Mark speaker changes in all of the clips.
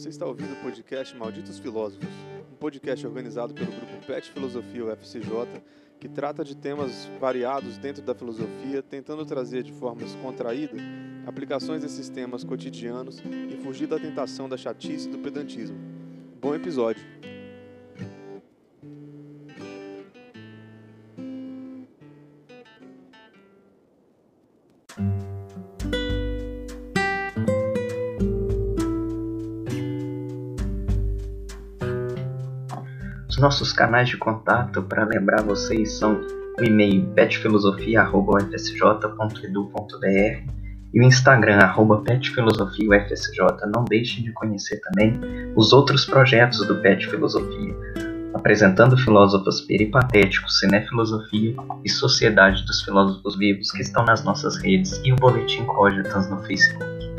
Speaker 1: Você está ouvindo o podcast Malditos Filósofos, um podcast organizado pelo grupo PET Filosofia UFCJ, que trata de temas variados dentro da filosofia, tentando trazer de forma descontraída aplicações desses temas cotidianos e fugir da tentação da chatice e do pedantismo. Bom episódio!
Speaker 2: Nossos canais de contato para lembrar vocês são o e-mail petfilosofia.ufsj.edu.br e o Instagram, arroba petfilosofiaufsj. Não deixe de conhecer também os outros projetos do Pet Filosofia, apresentando filósofos peripatéticos, cinefilosofia e Sociedade dos Filósofos Vivos que estão nas nossas redes e o Boletim Cogitans no Facebook.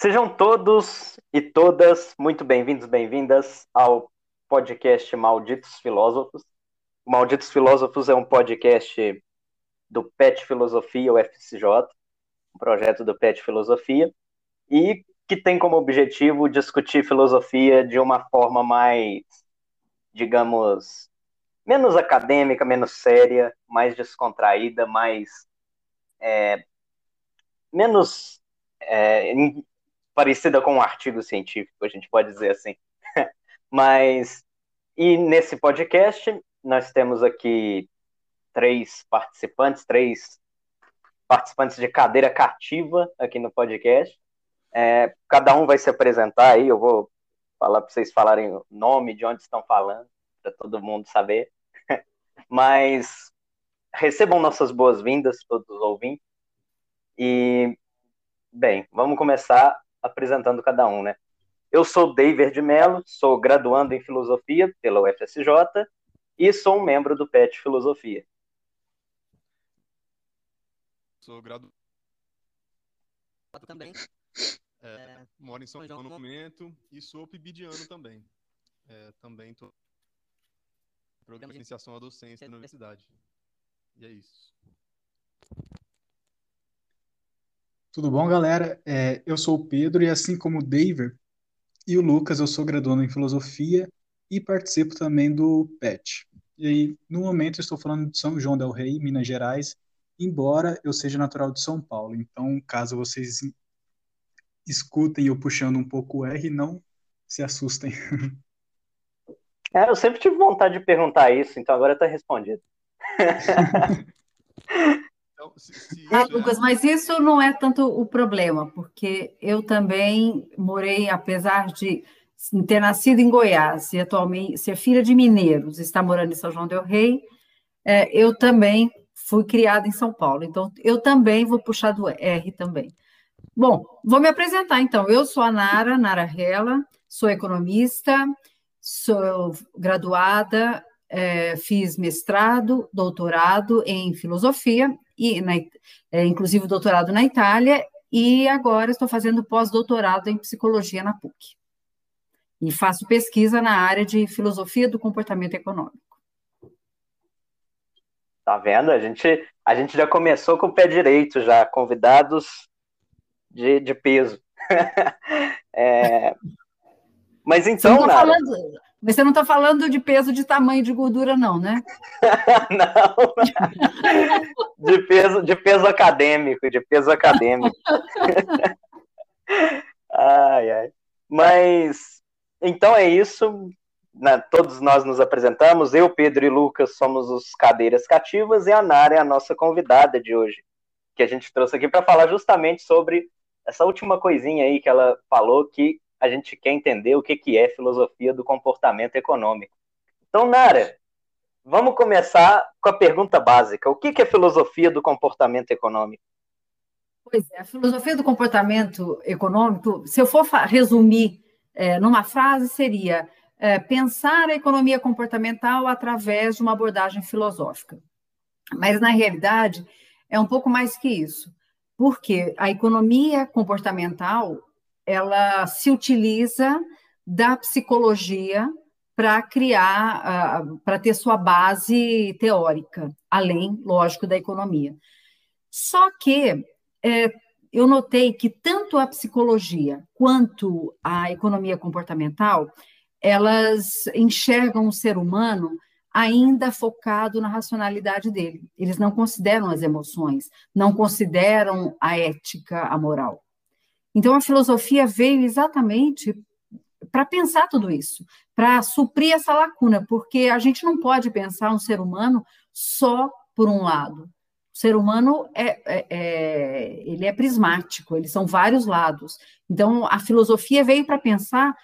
Speaker 3: Sejam todos e todas muito bem-vindos, bem-vindas ao podcast Malditos Filósofos. O Malditos Filósofos é um podcast do PET Filosofia, UFCJ, um projeto do PET Filosofia, e que tem como objetivo discutir filosofia de uma forma mais, digamos, menos acadêmica, menos séria, mais descontraída, mais. É, menos é, parecida com um artigo científico, a gente pode dizer assim. Mas, e nesse podcast, nós temos aqui três participantes, três participantes de cadeira cativa aqui no podcast. É, cada um vai se apresentar aí, eu vou falar para vocês falarem o nome, de onde estão falando, para todo mundo saber. Mas recebam nossas boas-vindas, todos os ouvintes. E, bem, vamos começar apresentando cada um, né? Eu sou David de Mello, sou graduando em Filosofia pela UFSJ e sou um membro do PET Filosofia.
Speaker 1: Sou graduado
Speaker 4: também.
Speaker 1: É, moro em São Paulo no momento e sou pibidiano também. É, também estou programa de iniciação à docência na universidade. E é isso.
Speaker 5: Tudo bom, galera? É, eu sou o Pedro e assim como o David e o Lucas, eu sou graduando em filosofia e participo também do PET. E aí, no momento, eu estou falando de São João del Rei, Minas Gerais, embora eu seja natural de São Paulo. Então, caso vocês escutem eu puxando um pouco o R, não se assustem.
Speaker 3: É, eu sempre tive vontade de perguntar isso, então agora está respondido.
Speaker 1: Então, se, se
Speaker 4: Ah,
Speaker 1: é-
Speaker 4: Lucas, mas isso não é tanto o problema, porque eu também morei, apesar de ter nascido em Goiás e atualmente ser filha de mineiros, estar morando em São João del Rei, é, eu também fui criada em São Paulo, então eu também vou puxar do R também. Bom, vou me apresentar então. Eu sou a Nara, Nara Rela, sou economista, sou graduada, é, fiz mestrado, doutorado em filosofia, e na, é, inclusive doutorado na Itália, e agora estou fazendo pós-doutorado em psicologia na PUC. E faço pesquisa na área de filosofia do comportamento econômico.
Speaker 3: Tá vendo? A gente, a gente já começou com o pé direito, já, convidados de, de peso. É, Mas
Speaker 4: Você
Speaker 3: então,
Speaker 4: não falando, mas você não está falando de peso de tamanho de gordura, não, né?
Speaker 3: não, de peso, de peso acadêmico, de peso acadêmico. Ai, ai. Mas então é isso. né, todos nós nos apresentamos. Eu, Pedro e Lucas somos os cadeiras cativas e a Nara é a nossa convidada de hoje, que a gente trouxe aqui para falar justamente sobre essa última coisinha aí que ela falou que a gente quer entender o que, que é filosofia do comportamento econômico. Então, Nara, vamos começar com a pergunta básica: o que, que é filosofia do comportamento econômico?
Speaker 4: Pois é, a filosofia do comportamento econômico, se eu for resumir é, numa frase, seria é, pensar a economia comportamental através de uma abordagem filosófica. Mas, na realidade, é um pouco mais que isso, porque a economia comportamental ela se utiliza da psicologia para criar, ah, para ter sua base teórica, além, lógico, da economia. Só que é, eu notei que tanto a psicologia quanto a economia comportamental, elas enxergam o ser humano ainda focado na racionalidade dele. Eles não consideram as emoções, não consideram a ética, a moral. Então a filosofia veio exatamente para pensar tudo isso, para suprir essa lacuna, porque a gente não pode pensar um ser humano só por um lado. O ser humano é, é, é ele é prismático, eles são vários lados. Então a filosofia veio para pensar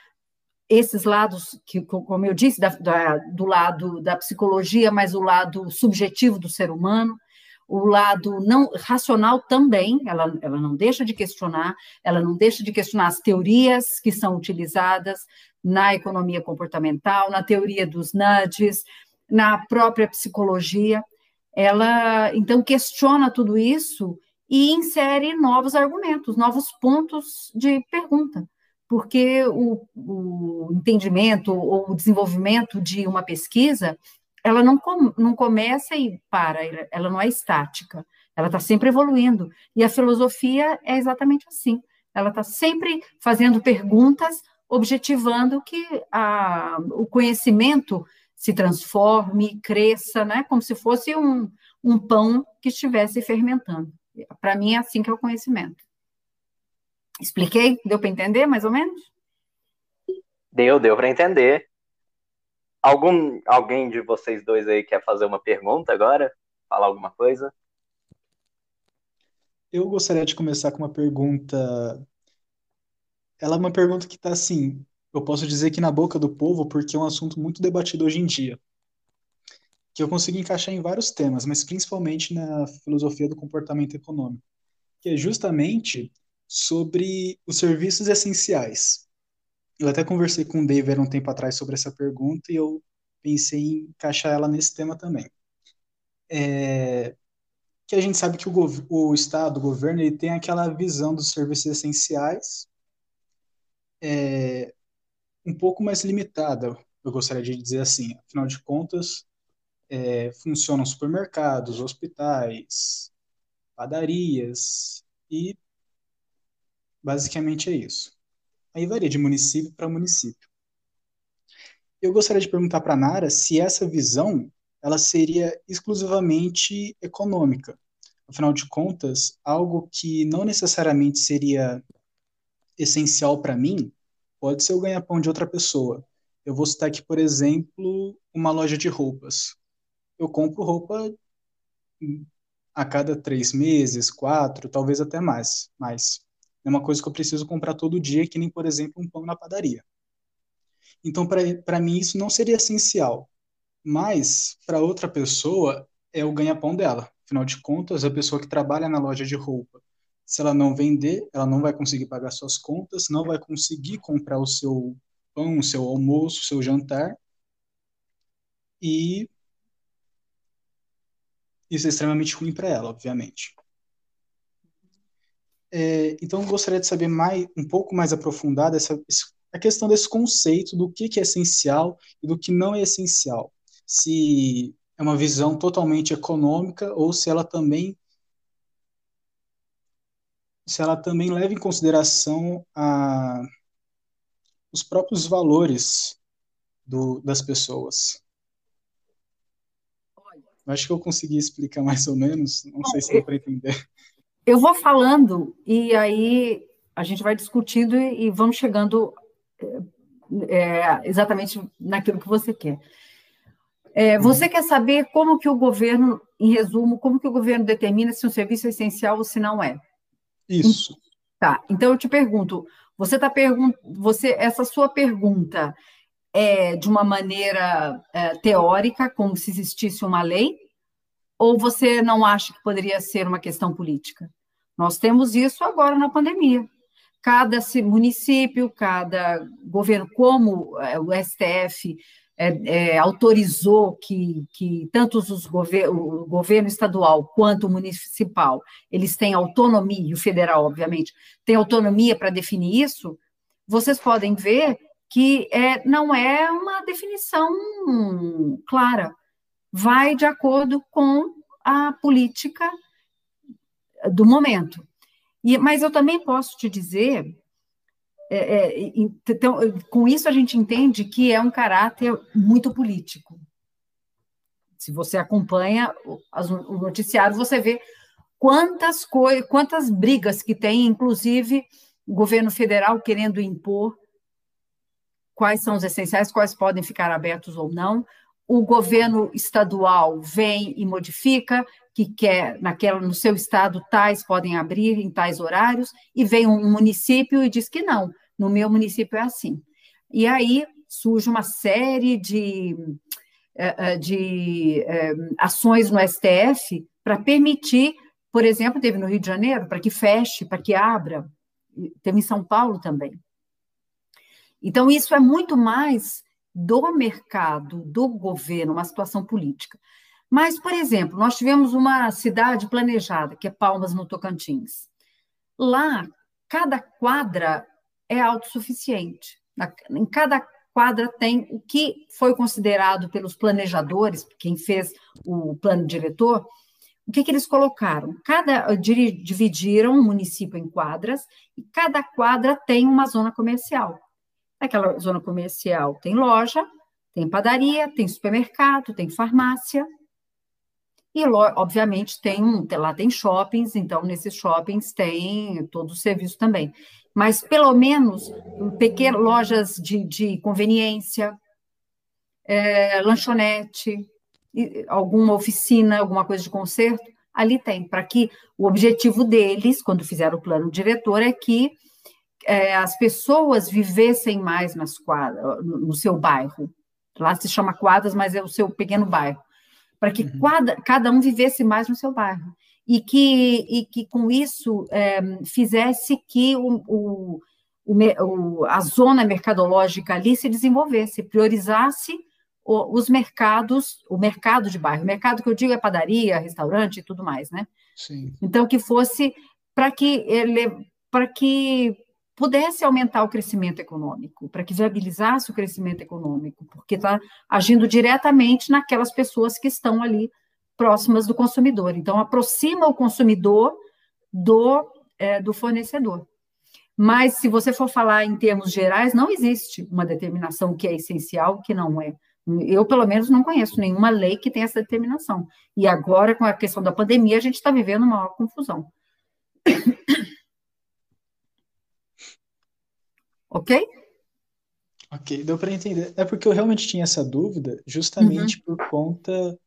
Speaker 4: esses lados que, como eu disse, da, da, do lado da psicologia, mas o lado subjetivo do ser humano, o lado não racional também, ela, ela não deixa de questionar, ela não deixa de questionar as teorias que são utilizadas na economia comportamental, na teoria dos nudges, na própria psicologia. Ela então questiona tudo isso e insere novos argumentos, novos pontos de pergunta, porque o, o entendimento ou o desenvolvimento de uma pesquisa ela não, com, não começa e para, ela não é estática, ela está sempre evoluindo. E a filosofia é exatamente assim, ela está sempre fazendo perguntas, objetivando que a, o conhecimento se transforme, cresça, né, como se fosse um, um pão que estivesse fermentando. Para mim é assim que é o conhecimento. Expliquei? Deu para entender, mais ou menos?
Speaker 3: Deu, deu para entender. Algum, alguém de vocês dois aí quer fazer uma pergunta agora? Falar alguma coisa?
Speaker 5: Eu gostaria de começar com uma pergunta. Ela é uma pergunta que está assim, eu posso dizer que na boca do povo, porque é um assunto muito debatido hoje em dia. Que eu consigo encaixar em vários temas, mas principalmente na filosofia do comportamento econômico, que é justamente sobre os serviços essenciais. Eu até conversei com o David um tempo atrás sobre essa pergunta e eu pensei em encaixar ela nesse tema também. É, que a gente sabe que o, o Estado, o governo, ele tem aquela visão dos serviços essenciais é, um pouco mais limitada, eu gostaria de dizer assim. Afinal de contas, é, funcionam supermercados, hospitais, padarias e basicamente é isso. Aí varia de município para município. Eu gostaria de perguntar para a Nara se essa visão ela seria exclusivamente econômica. Afinal de contas, algo que não necessariamente seria essencial para mim pode ser o ganha-pão de outra pessoa. Eu vou citar aqui, por exemplo, uma loja de roupas. Eu compro roupa a cada três meses, quatro, talvez até mais. Mas é uma coisa que eu preciso comprar todo dia, que nem, por exemplo, um pão na padaria. Então, para mim, isso não seria essencial. Mas, para outra pessoa, é o ganha-pão dela. Afinal de contas, a pessoa que trabalha na loja de roupa, se ela não vender, ela não vai conseguir pagar suas contas, não vai conseguir comprar o seu pão, o seu almoço, o seu jantar. E isso é extremamente ruim para ela, obviamente. É, então, gostaria de saber mais, um pouco mais aprofundada essa, a questão desse conceito do que, que é essencial e do que não é essencial. Se é uma visão totalmente econômica ou se ela também se ela também leva em consideração a, os próprios valores do, das pessoas. Acho que eu consegui explicar mais ou menos, não sei se deu para entender.
Speaker 4: Eu vou falando e aí a gente vai discutindo e, e vamos chegando é, exatamente naquilo que você quer. É, você quer saber como que o governo, em resumo, como que o governo determina se um serviço é essencial ou se não é?
Speaker 5: Isso.
Speaker 4: Tá. Então eu te pergunto, você está perguntando, você essa sua pergunta é de uma maneira é, teórica, como se existisse uma lei, ou você não acha que poderia ser uma questão política? Nós temos isso agora na pandemia. Cada município, cada governo, como é, o STF é, é, autorizou que, que tanto os gover o governo estadual quanto o municipal eles têm autonomia, e o federal, obviamente, tem autonomia para definir isso, vocês podem ver que é, não é uma definição clara vai de acordo com a política do momento. E, mas eu também posso te dizer, é, é, então, com isso a gente entende que é um caráter muito político. Se você acompanha o, noticiário, você vê quantas coisas, quantas brigas que tem, inclusive o governo federal querendo impor quais são os essenciais, quais podem ficar abertos ou não. O governo estadual vem e modifica, que quer naquela no seu estado tais podem abrir em tais horários, e vem um município e diz que não, no meu município é assim. E aí surge uma série de, eh, eh, de, eh, ações no STF para permitir, por exemplo, teve no Rio de Janeiro, para que feche, para que abra, teve em São Paulo também. Então, isso é muito mais do mercado, do governo, uma situação política. Mas, por exemplo, nós tivemos uma cidade planejada, que é Palmas, no Tocantins. Lá, cada quadra é autossuficiente. Em cada quadra tem o que foi considerado pelos planejadores, quem fez o plano diretor, o que, que eles colocaram? Cada dividiram o município em quadras e cada quadra tem uma zona comercial. Aquela zona comercial tem loja, tem padaria, tem supermercado, tem farmácia. E, obviamente, tem lá tem shoppings, então, nesses shoppings tem todo o serviço também. Mas, pelo menos, pequenas lojas de, de conveniência, é, lanchonete, alguma oficina, alguma coisa de conserto, ali tem, para que o objetivo deles, quando fizeram o plano diretor, é que é, as pessoas vivessem mais nas quadras, no, no seu bairro. Lá se chama quadras, mas é o seu pequeno bairro. Para que uhum. quadra, cada um vivesse mais no seu bairro. E que, e que com isso é, fizesse que o, o, o, a zona mercadológica ali se desenvolvesse, priorizasse os mercados, o mercado de bairro. O mercado que eu digo é padaria, restaurante e tudo mais, né?
Speaker 5: Sim.
Speaker 4: Então, que fosse para que ele para que pudesse aumentar o crescimento econômico, para que viabilizasse o crescimento econômico, porque está agindo diretamente naquelas pessoas que estão ali próximas do consumidor. Então, aproxima o consumidor do, é, do fornecedor. Mas, se você for falar em termos gerais, não existe uma determinação que é essencial, que não é. Eu, pelo menos, não conheço nenhuma lei que tenha essa determinação. E agora, com a questão da pandemia, a gente está vivendo uma maior confusão. Ok?
Speaker 5: Ok, deu para entender. É porque eu realmente tinha essa dúvida, justamente uhum. por conta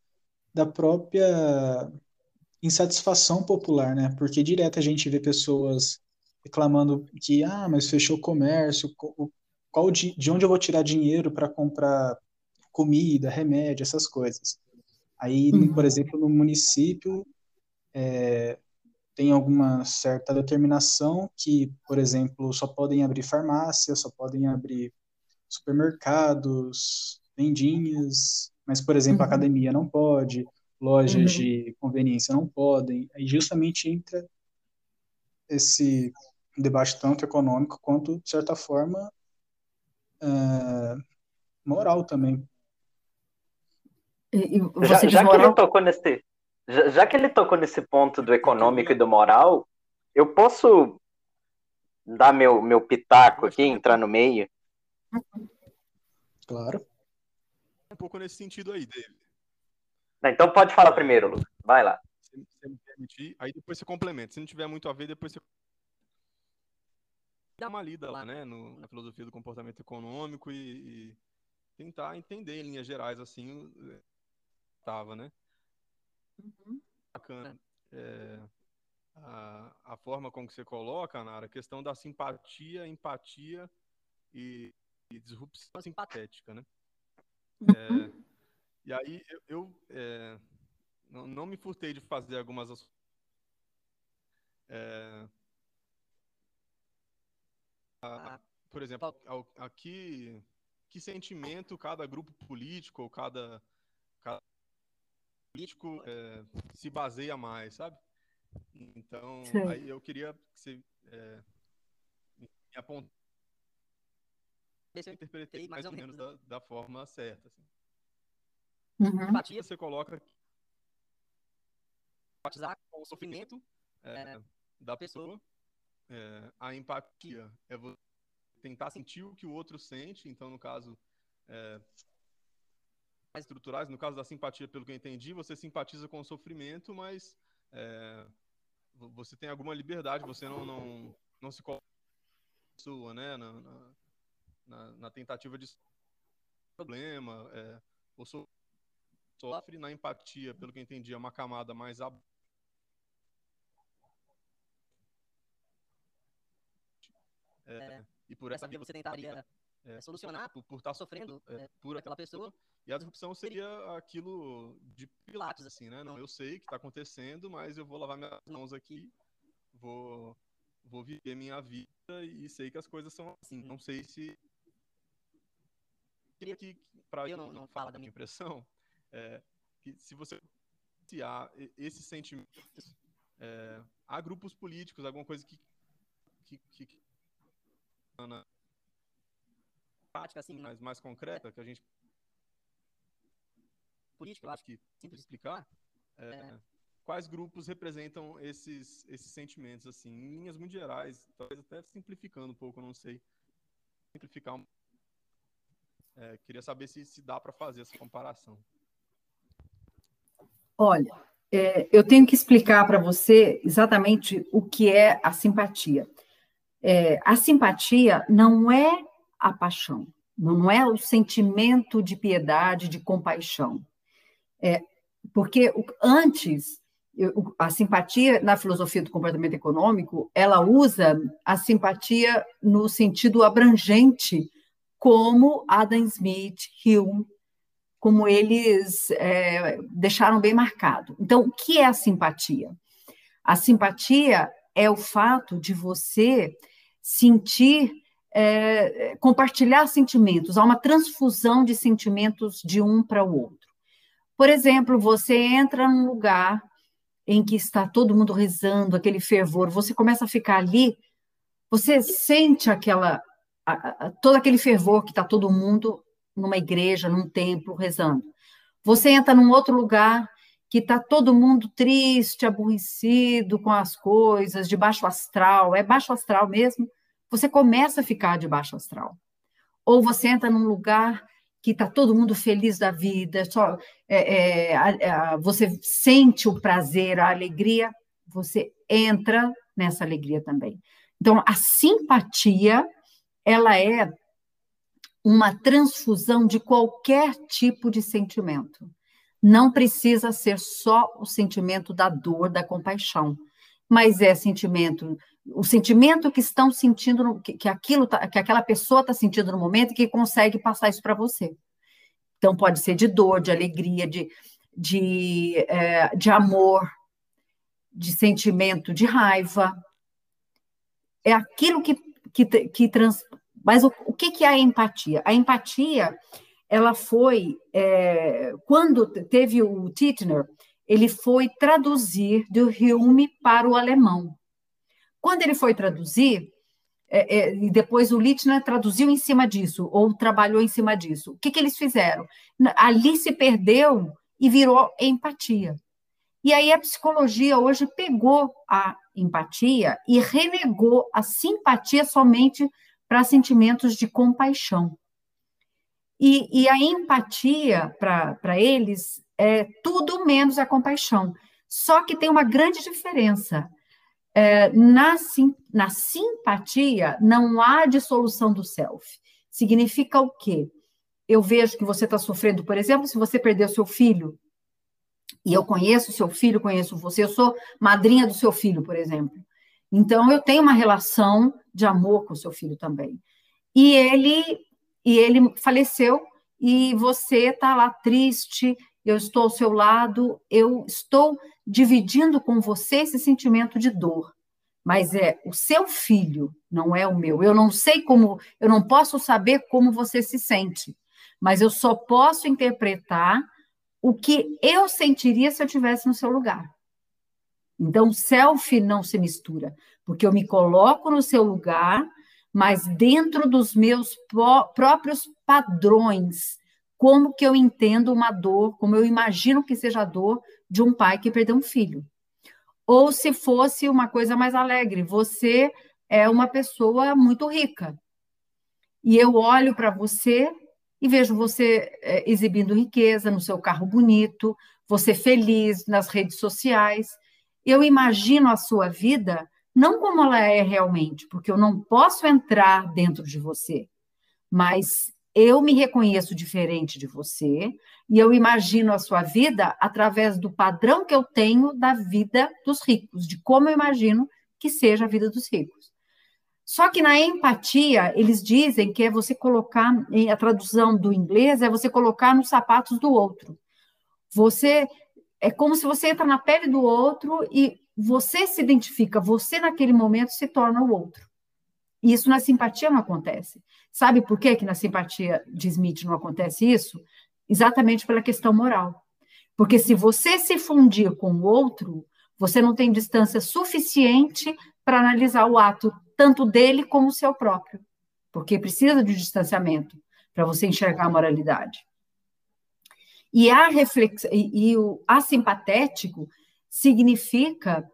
Speaker 5: da própria insatisfação popular, né? Porque direto a gente vê pessoas reclamando que, ah, mas fechou o comércio, qual de, de onde eu vou tirar dinheiro para comprar comida, remédio, essas coisas. Aí, uhum. por exemplo, no município, é, tem alguma certa determinação que, por exemplo, só podem abrir farmácias, só podem abrir supermercados, vendinhas, mas, por exemplo, uhum. academia não pode, lojas uhum. de conveniência não podem. Aí justamente entra esse debate tanto econômico quanto, de certa forma, uh, moral também.
Speaker 3: E, e já, já moral... que ele tocou nesse, já, já que ele tocou nesse ponto do econômico e do moral, eu posso dar meu, meu pitaco aqui, entrar no meio?
Speaker 5: Claro.
Speaker 1: Um pouco nesse sentido aí, David.
Speaker 3: Então pode falar primeiro, Lucas. Vai lá. Se você
Speaker 1: me permitir, aí depois você complementa. Se não tiver muito a ver, depois você dá uma lida lá, né, no, na filosofia do comportamento econômico e, e tentar entender em linhas gerais assim, tava, né? Uhum. Bacana. É, a, a, forma como você coloca, Nara, a questão da simpatia, empatia e, e disrupção simpatética, né? Uhum. É, e aí eu, eu é, não, não, me furtei de fazer algumas é, a, a, por exemplo, aqui que sentimento cada grupo político ou cada político é, se baseia mais, sabe? Então, Sim. aí eu queria que você é, me apontasse. Eu interpretei mais ou menos da, da forma certa. Assim.
Speaker 4: Uhum.
Speaker 1: Empatia você coloca empatizar com o sofrimento é, da pessoa é, a empatia é você tentar sentir o que o outro sente, então, no caso, é, estruturais, no caso da simpatia, pelo que eu entendi, você simpatiza com o sofrimento, mas é, você tem alguma liberdade, você não, não, não se coloca sua, né, na, na, na, tentativa de problema, é, ou sofre na empatia, pelo que eu entendi, é uma camada mais abaixo
Speaker 6: É, é, e por essa via você tentaria é, solucionar por, por estar tá sofrendo é, é, por aquela pessoa.
Speaker 1: E a disrupção seria aquilo de Pilates, assim, né? Não, eu sei que está acontecendo, mas eu vou lavar minhas mãos aqui, vou, vou viver minha vida e sei que as coisas são assim. Não sei se. Queria que, para eu não, não falar da minha impressão, é, que se você há esses sentimentos, é, há grupos políticos, alguma coisa que, que, que na prática assim, mais, mais concreta, que a gente política, eu acho que simples explicar, é, é. quais grupos representam esses, esses sentimentos, assim, em linhas muito gerais, talvez até simplificando um pouco, eu não sei, simplificar um... é, queria saber se, se dá para fazer essa comparação.
Speaker 4: Olha, é, eu tenho que explicar para você exatamente o que é a simpatia é, a simpatia não é a paixão, não é o sentimento de piedade, de compaixão. É, porque antes, a simpatia, na filosofia do comportamento econômico, ela usa a simpatia no sentido abrangente, como Adam Smith, Hume, como eles é, deixaram bem marcado. Então, o que é a simpatia? A simpatia é o fato de você sentir, é, compartilhar sentimentos, há uma transfusão de sentimentos de um para o outro. Por exemplo, você entra num lugar em que está todo mundo rezando, aquele fervor, você começa a ficar ali, você sente aquela, a, a, todo aquele fervor que está todo mundo numa igreja, num templo, rezando. Você entra num outro lugar que está todo mundo triste, aborrecido com as coisas, de baixo astral, é baixo astral mesmo, você começa a ficar de baixo astral. Ou você entra num lugar que está todo mundo feliz da vida, só é, é, você sente o prazer, a alegria, você entra nessa alegria também. Então, a simpatia, ela é uma transfusão de qualquer tipo de sentimento não precisa ser só o sentimento da dor, da compaixão, mas é sentimento, o sentimento que estão sentindo, que, que aquilo, tá, que aquela pessoa está sentindo no momento e que consegue passar isso para você. Então pode ser de dor, de alegria, de, de, é, de amor, de sentimento de raiva. É aquilo que, que, que trans... Mas o, o que, que é a empatia? A empatia ela foi, é, quando teve o Titchener, ele foi traduzir do Hume para o alemão. Quando ele foi traduzir, é, é, e depois o Littner traduziu em cima disso, ou trabalhou em cima disso, o que, que eles fizeram? Ali se perdeu e virou empatia. E aí a psicologia hoje pegou a empatia e renegou a simpatia somente para sentimentos de compaixão. E, e a empatia para eles é tudo menos a compaixão. Só que tem uma grande diferença. É, na, sim, na simpatia, não há dissolução do self. Significa o quê? Eu vejo que você está sofrendo, por exemplo, se você perdeu seu filho, e eu conheço seu filho, conheço você, eu sou madrinha do seu filho, por exemplo. Então, eu tenho uma relação de amor com o seu filho também. E ele e ele faleceu e você está lá triste, eu estou ao seu lado, eu estou dividindo com você esse sentimento de dor. Mas é o seu filho, não é o meu. Eu não sei como, eu não posso saber como você se sente, mas eu só posso interpretar o que eu sentiria se eu estivesse no seu lugar. Então, self não se mistura, porque eu me coloco no seu lugar mas dentro dos meus próprios padrões, como que eu entendo uma dor, como eu imagino que seja a dor de um pai que perdeu um filho. Ou se fosse uma coisa mais alegre, você é uma pessoa muito rica. E eu olho para você e vejo você é, exibindo riqueza no seu carro bonito, você feliz nas redes sociais. Eu imagino a sua vida não como ela é realmente, porque eu não posso entrar dentro de você, mas eu me reconheço diferente de você e eu imagino a sua vida através do padrão que eu tenho da vida dos ricos, de como eu imagino que seja a vida dos ricos. Só que na empatia, eles dizem que é você colocar, a tradução do inglês é você colocar nos sapatos do outro. Você é como se você entra na pele do outro e você se identifica, você naquele momento se torna o outro. E isso na simpatia não acontece. Sabe por que, que na simpatia de Smith não acontece isso? Exatamente pela questão moral. Porque se você se fundir com o outro, você não tem distância suficiente para analisar o ato tanto dele como o seu próprio, porque precisa de distanciamento para você enxergar a moralidade. E a reflex... e, e o assimpatético significa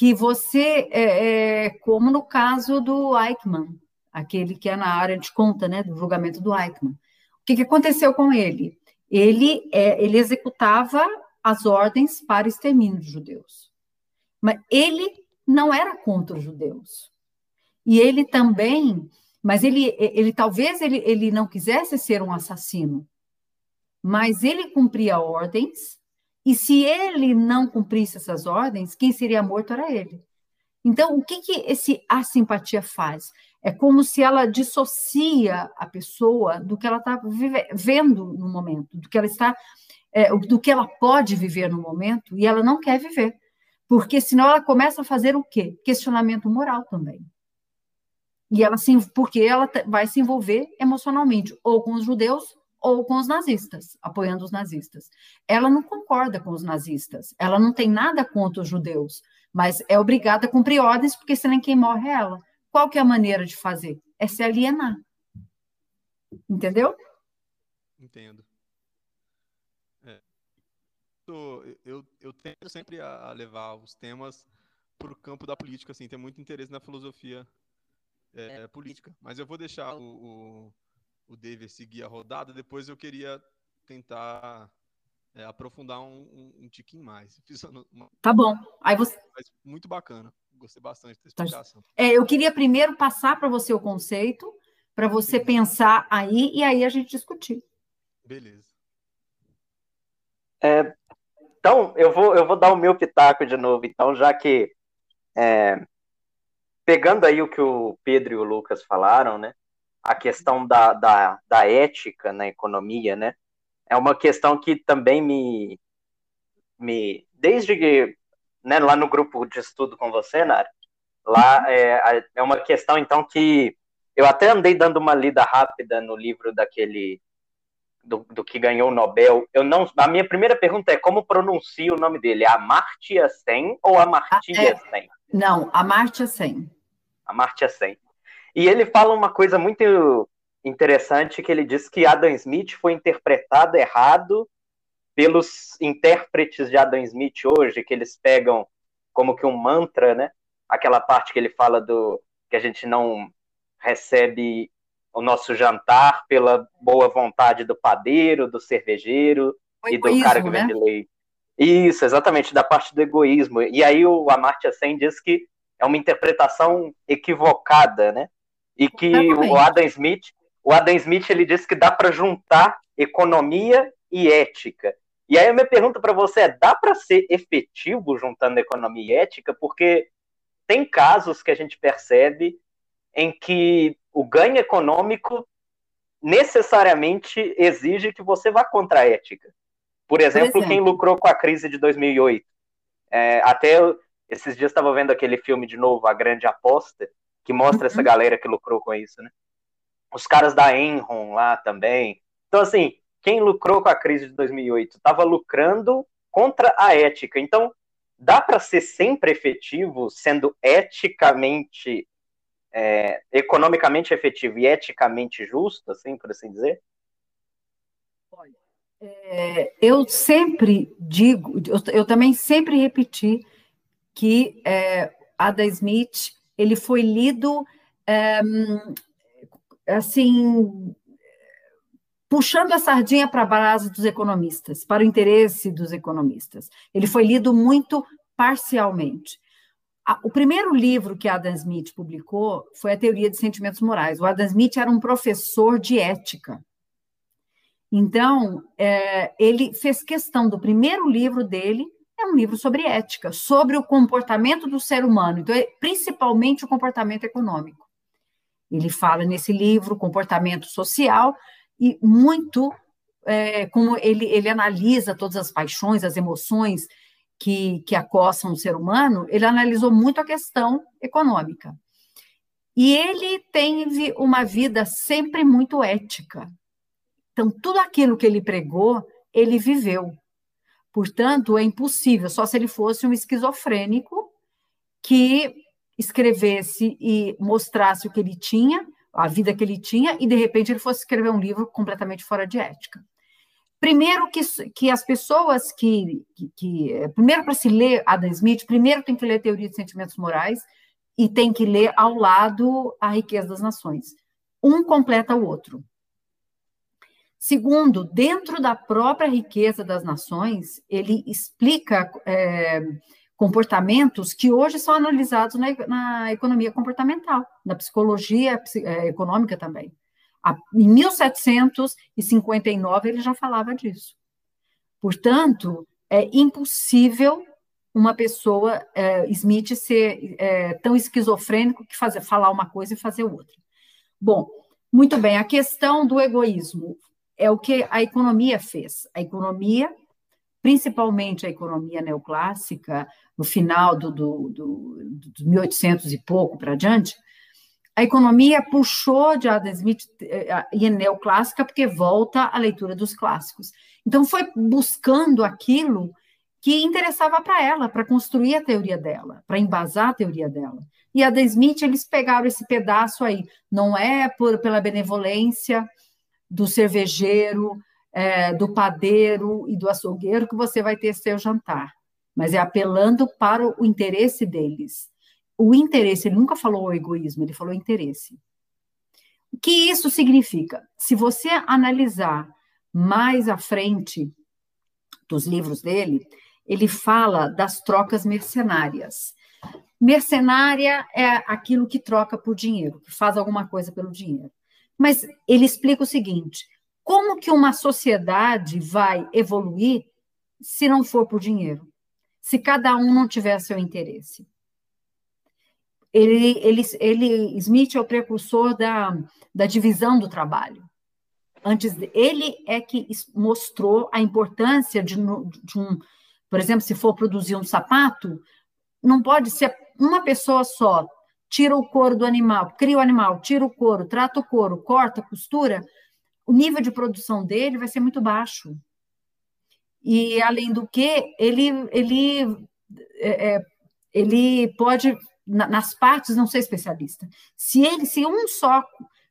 Speaker 4: que você, é, é, como no caso do Eichmann, aquele que é na área de conta, né, do julgamento do Eichmann. O que, que aconteceu com ele? Ele, é, ele executava as ordens para extermínio de judeus. Mas ele não era contra os judeus. E ele também, mas ele, ele talvez ele, ele não quisesse ser um assassino, mas ele cumpria ordens, e se ele não cumprisse essas ordens, quem seria morto era ele. Então, o que, que esse a simpatia faz? É como se ela dissocia a pessoa do que ela está vendo no momento, do que ela está, é, do que ela pode viver no momento, e ela não quer viver. Porque senão ela começa a fazer o quê? Questionamento moral também. E ela se, porque ela vai se envolver emocionalmente, ou com os judeus, ou com os nazistas, apoiando os nazistas. Ela não concorda com os nazistas, ela não tem nada contra os judeus, mas é obrigada a cumprir ordens, porque senão quem morre é ela. Qual que é a maneira de fazer? É se alienar. Entendeu?
Speaker 1: Entendo. É. Eu, eu, eu tento sempre a levar os temas para o campo da política, assim, tem muito interesse na filosofia é, política. Mas eu vou deixar o, o, o David seguir a rodada, depois eu queria tentar é, aprofundar um, um, um, tiquinho mais.
Speaker 4: Uma... Tá bom. Aí você...
Speaker 1: Mas muito bacana. Gostei bastante da tá. explicação.
Speaker 4: É, eu queria primeiro passar para você o conceito, para você Sim. pensar aí e aí a gente discutir.
Speaker 1: Beleza.
Speaker 3: É, então, eu vou, eu vou dar o meu pitaco de novo, então, já que é, pegando aí o que o Pedro e o Lucas falaram, né? A questão da, da, da ética na economia, né? É uma questão que também me, me desde que né, lá no grupo de estudo com você, Nara, lá é, é uma questão então que eu até andei dando uma lida rápida no livro daquele do, do, que ganhou o Nobel. Eu não, a minha primeira pergunta é como pronuncia o nome dele? Amartya Sen ou Amartya
Speaker 4: Sen? Não, Amartya Sen.
Speaker 3: Amartya Sen. E ele fala uma coisa muito interessante que ele diz que Adam Smith foi interpretado errado pelos intérpretes de Adam Smith hoje, que eles pegam como que um mantra, né? Aquela parte que ele fala do que a gente não recebe o nosso jantar pela boa vontade do padeiro, do cervejeiro o e egoísmo, do cara que vende né? leite. Isso, exatamente, da parte do egoísmo. E aí o Amartya Sen diz que é uma interpretação equivocada, né? E que exatamente. o Adam Smith, o Adam Smith ele diz que dá para juntar economia e ética. E aí a minha pergunta para você é: dá para ser efetivo juntando economia e ética? Porque tem casos que a gente percebe em que o ganho econômico necessariamente exige que você vá contra a ética. Por exemplo, Por exemplo. quem lucrou com a crise de 2008. É, até esses dias estava vendo aquele filme de novo, A Grande Aposta, que mostra uhum. essa galera que lucrou com isso, né? Os caras da Enron lá também. Então, assim, quem lucrou com a crise de 2008 estava lucrando contra a ética. Então, dá para ser sempre efetivo, sendo eticamente, é, economicamente efetivo e eticamente justo, assim, por assim dizer?
Speaker 4: Olha, é, eu sempre digo, eu, eu, também sempre repeti que é, Adam Smith ele foi lido é, assim puxando a sardinha para a base dos economistas, para o interesse dos economistas. Ele foi lido muito parcialmente. O primeiro livro que Adam Smith publicou foi a Teoria de Sentimentos Morais. O Adam Smith era um professor de ética. Então, é, ele fez questão do primeiro livro dele, é um livro sobre ética, sobre o comportamento do ser humano, então, é, principalmente o comportamento econômico. Ele fala nesse livro comportamento social e muito é, como ele, ele analisa todas as paixões, as emoções que, que acossam o ser humano, ele analisou muito a questão econômica. E ele teve uma vida sempre muito ética. Então, tudo aquilo que ele pregou, ele viveu. Portanto, é impossível, só se ele fosse um esquizofrênico que escrevesse e mostrasse o que ele tinha, a vida que ele tinha, e de repente ele fosse escrever um livro completamente fora de ética. Primeiro que, que as pessoas que, que, que primeiro para se ler Adam Smith, primeiro tem que ler Teoria de Sentimentos Morais e tem que ler ao lado A Riqueza das Nações. Um completa o outro. Segundo, dentro da própria riqueza das nações, ele explica é, comportamentos que hoje são analisados na, na economia comportamental, na psicologia é, econômica também. Em 1759 ele já falava disso. Portanto, é impossível uma pessoa, é, Smith, ser é, tão esquizofrênico que fazer, falar uma coisa e fazer outra. Bom, muito bem, a questão do egoísmo é o que a economia fez. A economia, principalmente a economia neoclássica, no final do, do, do, do 1800 e pouco para diante, a economia puxou de Adam Smith eh, e a neoclássica porque volta à leitura dos clássicos. Então foi buscando aquilo que interessava para ela, para construir a teoria dela, para embasar a teoria dela. E Adam Smith, eles pegaram esse pedaço aí, não é por, pela benevolência do cervejeiro, é, do padeiro e do açougueiro que você vai ter seu jantar, mas é apelando para o interesse deles. O interesse, ele nunca falou o egoísmo, ele falou interesse. O que isso significa? Se você analisar mais à frente dos livros dele, ele fala das trocas mercenárias. Mercenária é aquilo que troca por dinheiro, que faz alguma coisa pelo dinheiro. Mas ele explica o seguinte: como que uma sociedade vai evoluir se não for por dinheiro? Se cada um não tiver seu interesse? Ele, ele, ele, Smith é o precursor da, da divisão do trabalho. Antes, ele é que mostrou a importância de, de um, por exemplo, se for produzir um sapato, não pode ser uma pessoa só tira o couro do animal, cria o animal, tira o couro, trata o couro, corta, costura, o nível de produção dele vai ser muito baixo. E, além do que, ele, ele, é, é ele pode, nas partes, não ser especialista. Se ele, se um só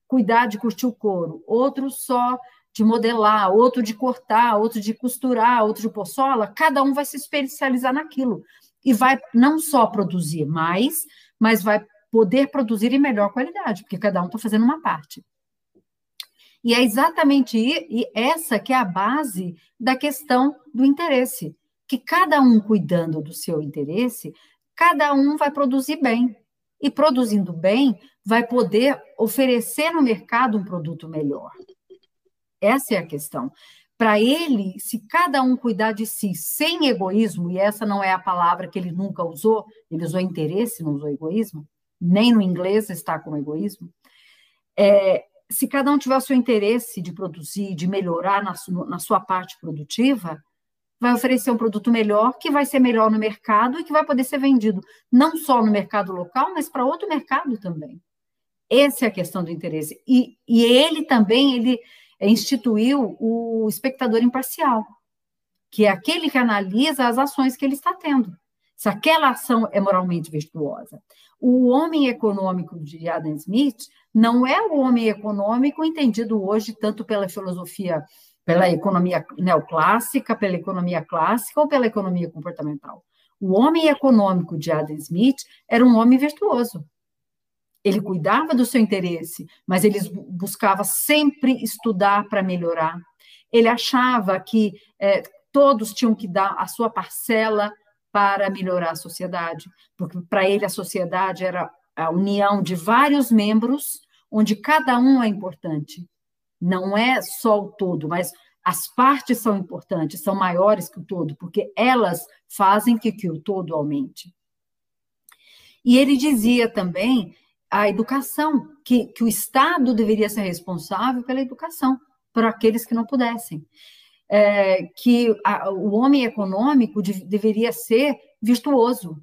Speaker 4: cuidar de curtir o couro, outro só de modelar, outro de cortar, outro de costurar, outro de pôr sola, cada um vai se especializar naquilo. E vai não só produzir mais, mas vai poder produzir em melhor qualidade, porque cada um está fazendo uma parte. E é exatamente essa que é a base da questão do interesse, que cada um cuidando do seu interesse, cada um vai produzir bem. E produzindo bem, vai poder oferecer no mercado um produto melhor. Essa é a questão. Para ele, se cada um cuidar de si sem egoísmo, e essa não é a palavra que ele nunca usou, ele usou interesse, não usou egoísmo, nem no inglês está como egoísmo. É, se cada um tiver o seu interesse de produzir, de melhorar na, sua, na sua parte produtiva, vai oferecer um produto melhor, que vai ser melhor no mercado e que vai poder ser vendido não só no mercado local, mas para outro mercado também. Essa é a questão do interesse. E, e ele também ele instituiu o espectador imparcial, que é aquele que analisa as ações que ele está tendo se aquela ação é moralmente virtuosa. O homem econômico de Adam Smith não é o homem econômico entendido hoje tanto pela filosofia, pela economia neoclássica, pela economia clássica ou pela economia comportamental. O homem econômico de Adam Smith era um homem virtuoso. Ele cuidava do seu interesse, mas ele buscava sempre estudar para melhorar. Ele achava que é, todos tinham que dar a sua parcela para melhorar a sociedade, porque para ele a sociedade era a união de vários membros, onde cada um é importante. Não é só o todo, mas as partes são importantes, são maiores que o todo, porque elas fazem que, que o todo aumente. E ele dizia também a educação, que, que o Estado deveria ser responsável pela educação para aqueles que não pudessem. É, que a, o homem econômico de, deveria ser virtuoso,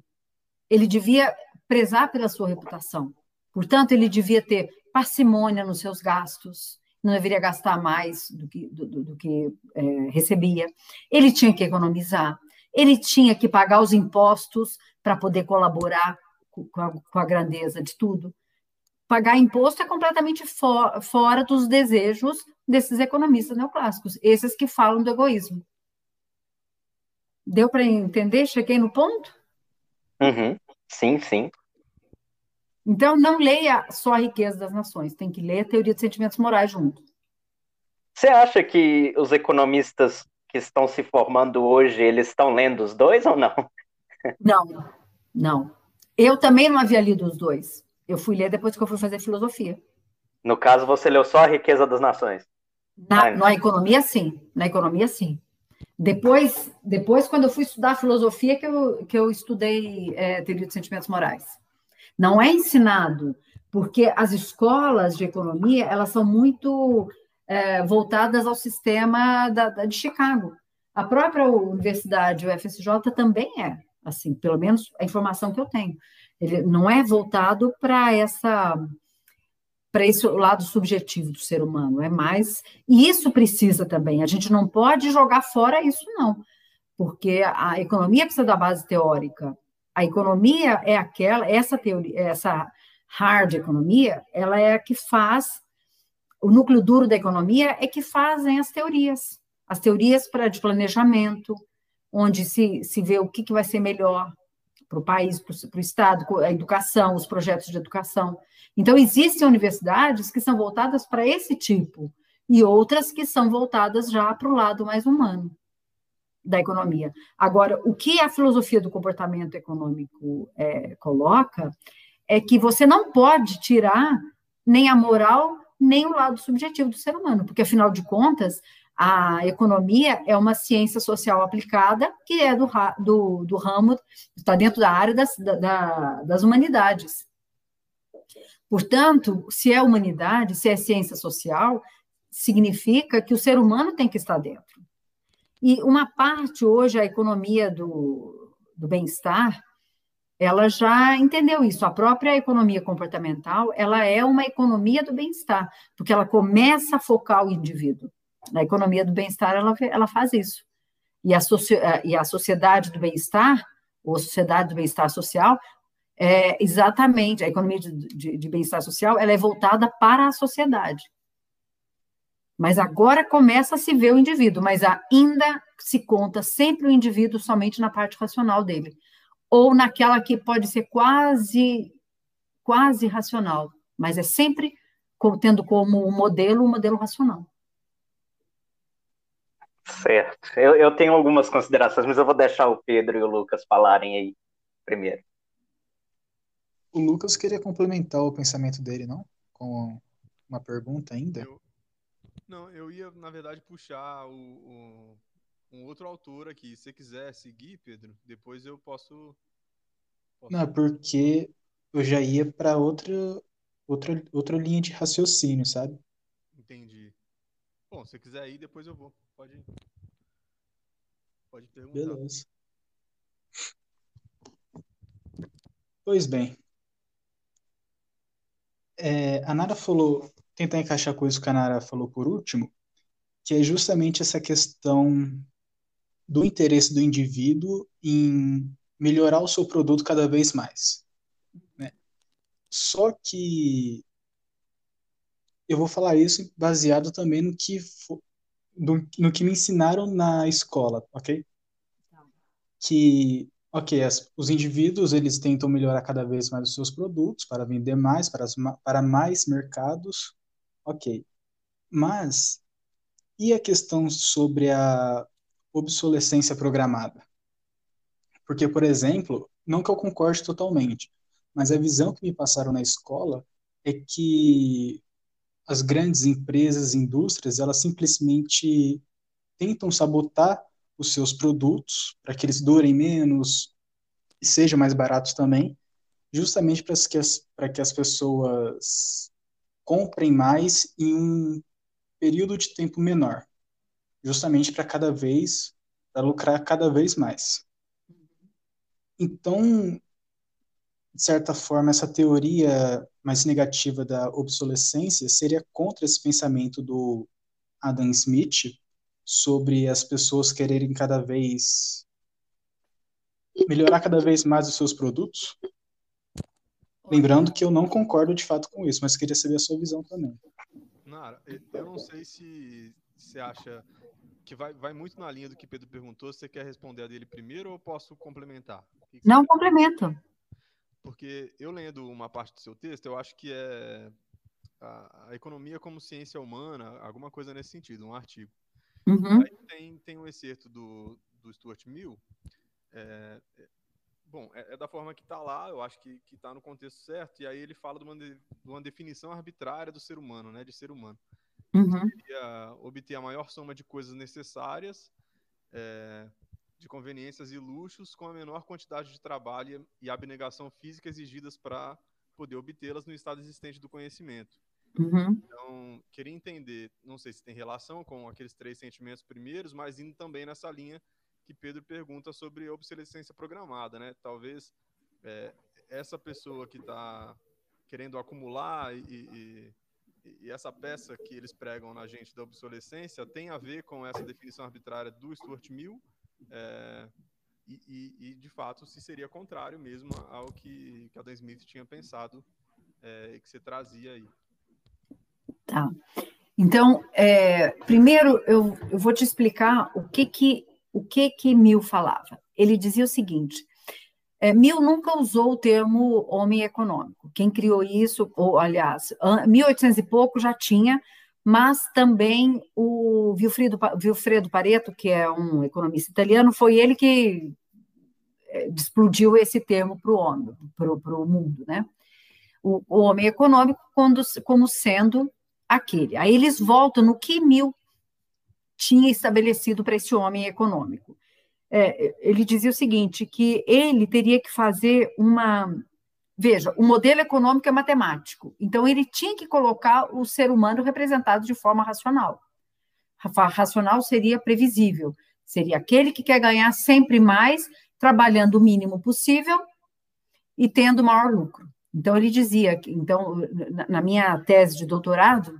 Speaker 4: ele devia prezar pela sua reputação. Portanto, ele devia ter parcimônia nos seus gastos, não deveria gastar mais do que, do, do, do que é, recebia. Ele tinha que economizar, ele tinha que pagar os impostos para poder colaborar com a, com a, grandeza de tudo. Pagar imposto é completamente for, fora dos desejos desses economistas neoclássicos, esses que falam do egoísmo. Deu para entender? Cheguei no ponto?
Speaker 3: Uhum. Sim, sim.
Speaker 4: Então, não leia só a riqueza das nações, tem que ler a teoria de sentimentos morais junto.
Speaker 3: Você acha que os economistas que estão se formando hoje, eles estão lendo os dois ou não?
Speaker 4: Não, não. Eu também não havia lido os dois. Eu fui ler depois que eu fui fazer filosofia.
Speaker 3: No caso, você leu só a riqueza das nações?
Speaker 4: Na, na economia, sim. Na economia, sim. Depois, depois, quando eu fui estudar filosofia, que eu, que eu estudei é, teoria de sentimentos morais. Não é ensinado, porque as escolas de economia elas são muito é, voltadas ao sistema da, da, de Chicago. A própria universidade, o FSJ, também é assim, pelo menos a informação que eu tenho. Ele não é voltado para essa para esse lado subjetivo do ser humano, é mais e isso precisa também. A gente não pode jogar fora isso não, porque a economia precisa da base teórica, a economia é aquela, essa teoria, essa hard economia, ela é a que faz, o núcleo duro da economia é que fazem as teorias. As teorias para de planejamento, onde se, se vê o que, que vai ser melhor para o país, para o Estado, a educação, os projetos de educação. Então, existem universidades que são voltadas para esse tipo, e outras que são voltadas já para o lado mais humano da economia. Agora, o que a filosofia do comportamento econômico é, coloca é que você não pode tirar nem a moral, nem o lado subjetivo do ser humano, porque, afinal de contas, a economia é uma ciência social aplicada que é do, do, do ramo, está dentro da área das, da, das humanidades. Portanto, se é humanidade, se é ciência social, significa que o ser humano tem que estar dentro. E uma parte hoje, a economia do, do bem-estar, ela já entendeu isso. A própria economia comportamental, ela é uma economia do bem-estar, porque ela começa a focar o indivíduo. Na economia do bem-estar, ela, ela faz isso. E a, e a sociedade do bem-estar, ou sociedade do bem-estar social, é exatamente, a economia de, de, de bem-estar social, ela é voltada para a sociedade. Mas agora começa a se ver o indivíduo, mas ainda se conta sempre o indivíduo somente na parte racional dele, ou naquela que pode ser quase quase racional, mas é sempre tendo como modelo o modelo racional.
Speaker 3: Certo. Eu, eu tenho algumas considerações, mas eu vou deixar o Pedro e o Lucas falarem aí primeiro.
Speaker 5: O Lucas queria complementar o pensamento dele, não? Com uma pergunta ainda?
Speaker 1: Eu, não, eu ia, na verdade, puxar o, o, um outro autor aqui. Se você quiser seguir, Pedro, depois eu posso.
Speaker 5: posso... Não, porque eu já ia para outra, outra, outra linha de raciocínio, sabe?
Speaker 1: Entendi. Bom, se você quiser ir, depois eu vou. Pode. Pode perguntar.
Speaker 5: Beleza. Pois bem. É, a Nara falou tentar encaixar com isso que a Nara falou por último, que é justamente essa questão do interesse do indivíduo em melhorar o seu produto cada vez mais. Né? Só que eu vou falar isso baseado também no que, no, no que me ensinaram na escola, ok? Que Ok, as, os indivíduos eles tentam melhorar cada vez mais os seus produtos para vender mais para, as, para mais mercados. Ok, mas e a questão sobre a obsolescência programada? Porque, por exemplo, não que eu concorde totalmente, mas a visão que me passaram na escola é que as grandes empresas, indústrias, elas simplesmente tentam sabotar os seus produtos para que eles durem menos e sejam mais baratos também, justamente para que as, que as pessoas comprem mais em um período de tempo menor, justamente para cada vez para lucrar cada vez mais. Então, de certa forma, essa teoria mais negativa da obsolescência seria contra esse pensamento do Adam Smith sobre as pessoas quererem cada vez melhorar cada vez mais os seus produtos. Lembrando que eu não concordo de fato com isso, mas queria saber a sua visão também.
Speaker 1: Nara, eu não sei se você acha que vai, vai muito na linha do que Pedro perguntou. Você quer responder a dele primeiro ou posso complementar?
Speaker 4: Não, complemento.
Speaker 1: Porque eu lendo uma parte do seu texto, eu acho que é a, a economia como ciência humana, alguma coisa nesse sentido, um artigo.
Speaker 4: Uhum.
Speaker 1: Aí tem, tem um excerto do, do Stuart Mill. É, é, bom, é, é, da forma que está lá, eu acho que está no contexto certo, e aí ele fala de uma, de, de uma definição arbitrária do ser humano, né, de ser humano.
Speaker 4: Uhum.
Speaker 1: Obter a maior soma de coisas necessárias, é, de conveniências e luxos, com a menor quantidade de trabalho e abnegação física exigidas para poder obtê-las no estado existente do conhecimento.
Speaker 4: Uhum.
Speaker 1: Então, queria entender, não sei se tem relação com aqueles três sentimentos primeiros, mas indo também nessa linha que Pedro pergunta sobre obsolescência programada, né? Talvez é, essa pessoa que está querendo acumular e, e, e, essa peça que eles pregam na gente da obsolescência tem a ver com essa definição arbitrária do Stuart Mill é, e, e, de fato se seria contrário mesmo ao que, que Adam Smith tinha pensado é, e que você trazia aí.
Speaker 4: Tá. Então, é, primeiro eu, eu vou te explicar o que que o que que Mill falava. Ele dizia o seguinte: é, Mill nunca usou o termo homem econômico. Quem criou isso, ou aliás, 1800 e pouco já tinha, mas também o Vilfredo, Vilfredo Pareto, que é um economista italiano, foi ele que é, explodiu esse termo para o homem, para o mundo, né? O, o homem econômico quando, como sendo aquele. Aí eles voltam no que Mill tinha estabelecido para esse homem econômico. É, ele dizia o seguinte, que ele teria que fazer uma... Veja, o modelo econômico é matemático, então ele tinha que colocar o ser humano representado de forma racional. Racional seria previsível, seria aquele que quer ganhar sempre mais, trabalhando o mínimo possível e tendo maior lucro. Então, ele dizia, então, na minha tese de doutorado,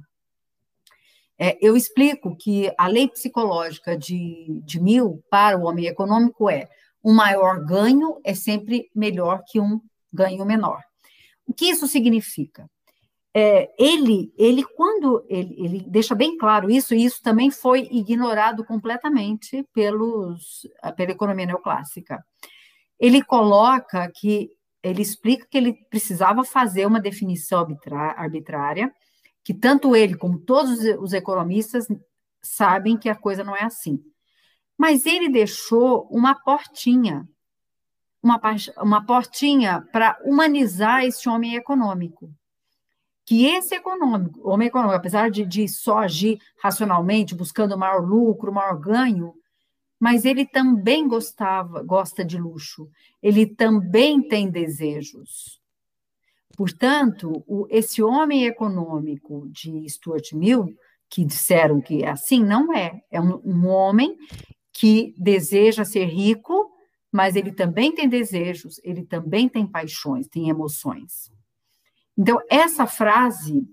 Speaker 4: é, eu explico que a lei psicológica de, de Mill para o homem econômico é um maior ganho é sempre melhor que um ganho menor. O que isso significa? É, ele, ele, quando ele, ele deixa bem claro isso, e isso também foi ignorado completamente pelos, pela economia neoclássica. Ele coloca que ele explica que ele precisava fazer uma definição arbitrária, que tanto ele como todos os economistas sabem que a coisa não é assim. Mas ele deixou uma portinha, uma, uma portinha para humanizar esse homem econômico. Que esse econômico, homem econômico, apesar de, de só agir racionalmente, buscando maior lucro, maior ganho, mas ele também gostava, gosta de luxo, ele também tem desejos. Portanto, o, esse homem econômico de Stuart Mill, que disseram que é assim, não é. É um, um homem que deseja ser rico, mas ele também tem desejos, ele também tem paixões, tem emoções. Então, essa frase,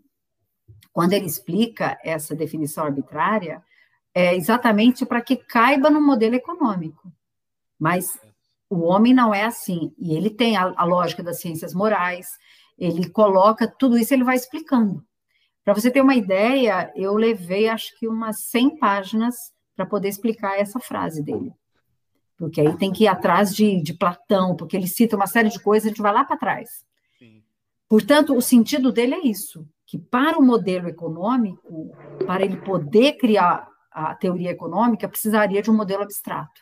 Speaker 4: quando ele explica essa definição arbitrária, é exatamente para que caiba no modelo econômico. Mas o homem não é assim. E ele tem a, a lógica das ciências morais, ele coloca tudo isso, ele vai explicando. Para você ter uma ideia, eu levei acho que umas 100 páginas para poder explicar essa frase dele. Porque aí tem que ir atrás de, de Platão, porque ele cita uma série de coisas, a gente vai lá para trás. Sim. Portanto, o sentido dele é isso, que para o modelo econômico, para ele poder criar a teoria econômica, precisaria de um modelo abstrato.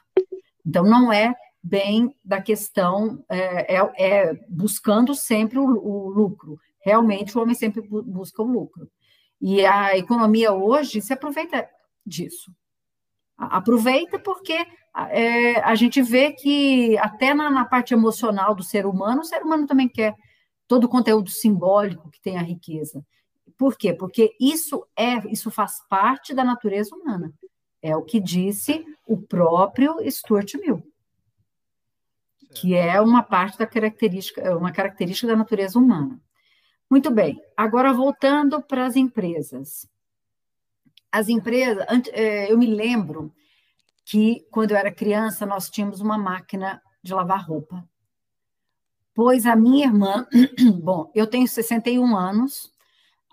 Speaker 4: Então, não é bem da questão, é, é, é buscando sempre o, o, lucro. Realmente, o homem sempre busca o lucro. E a economia hoje se aproveita disso. Aproveita porque é, a gente vê que até na, na, parte emocional do ser humano, o ser humano também quer todo o conteúdo simbólico que tem a riqueza. Por quê? Porque isso é, isso faz parte da natureza humana. É o que disse o próprio Stuart Mill, que é uma parte da característica, uma característica da natureza humana. Muito bem. Agora voltando para as empresas. As empresas, é, eu me lembro que quando eu era criança nós tínhamos uma máquina de lavar roupa. Pois a minha irmã, bom, eu tenho 61 anos,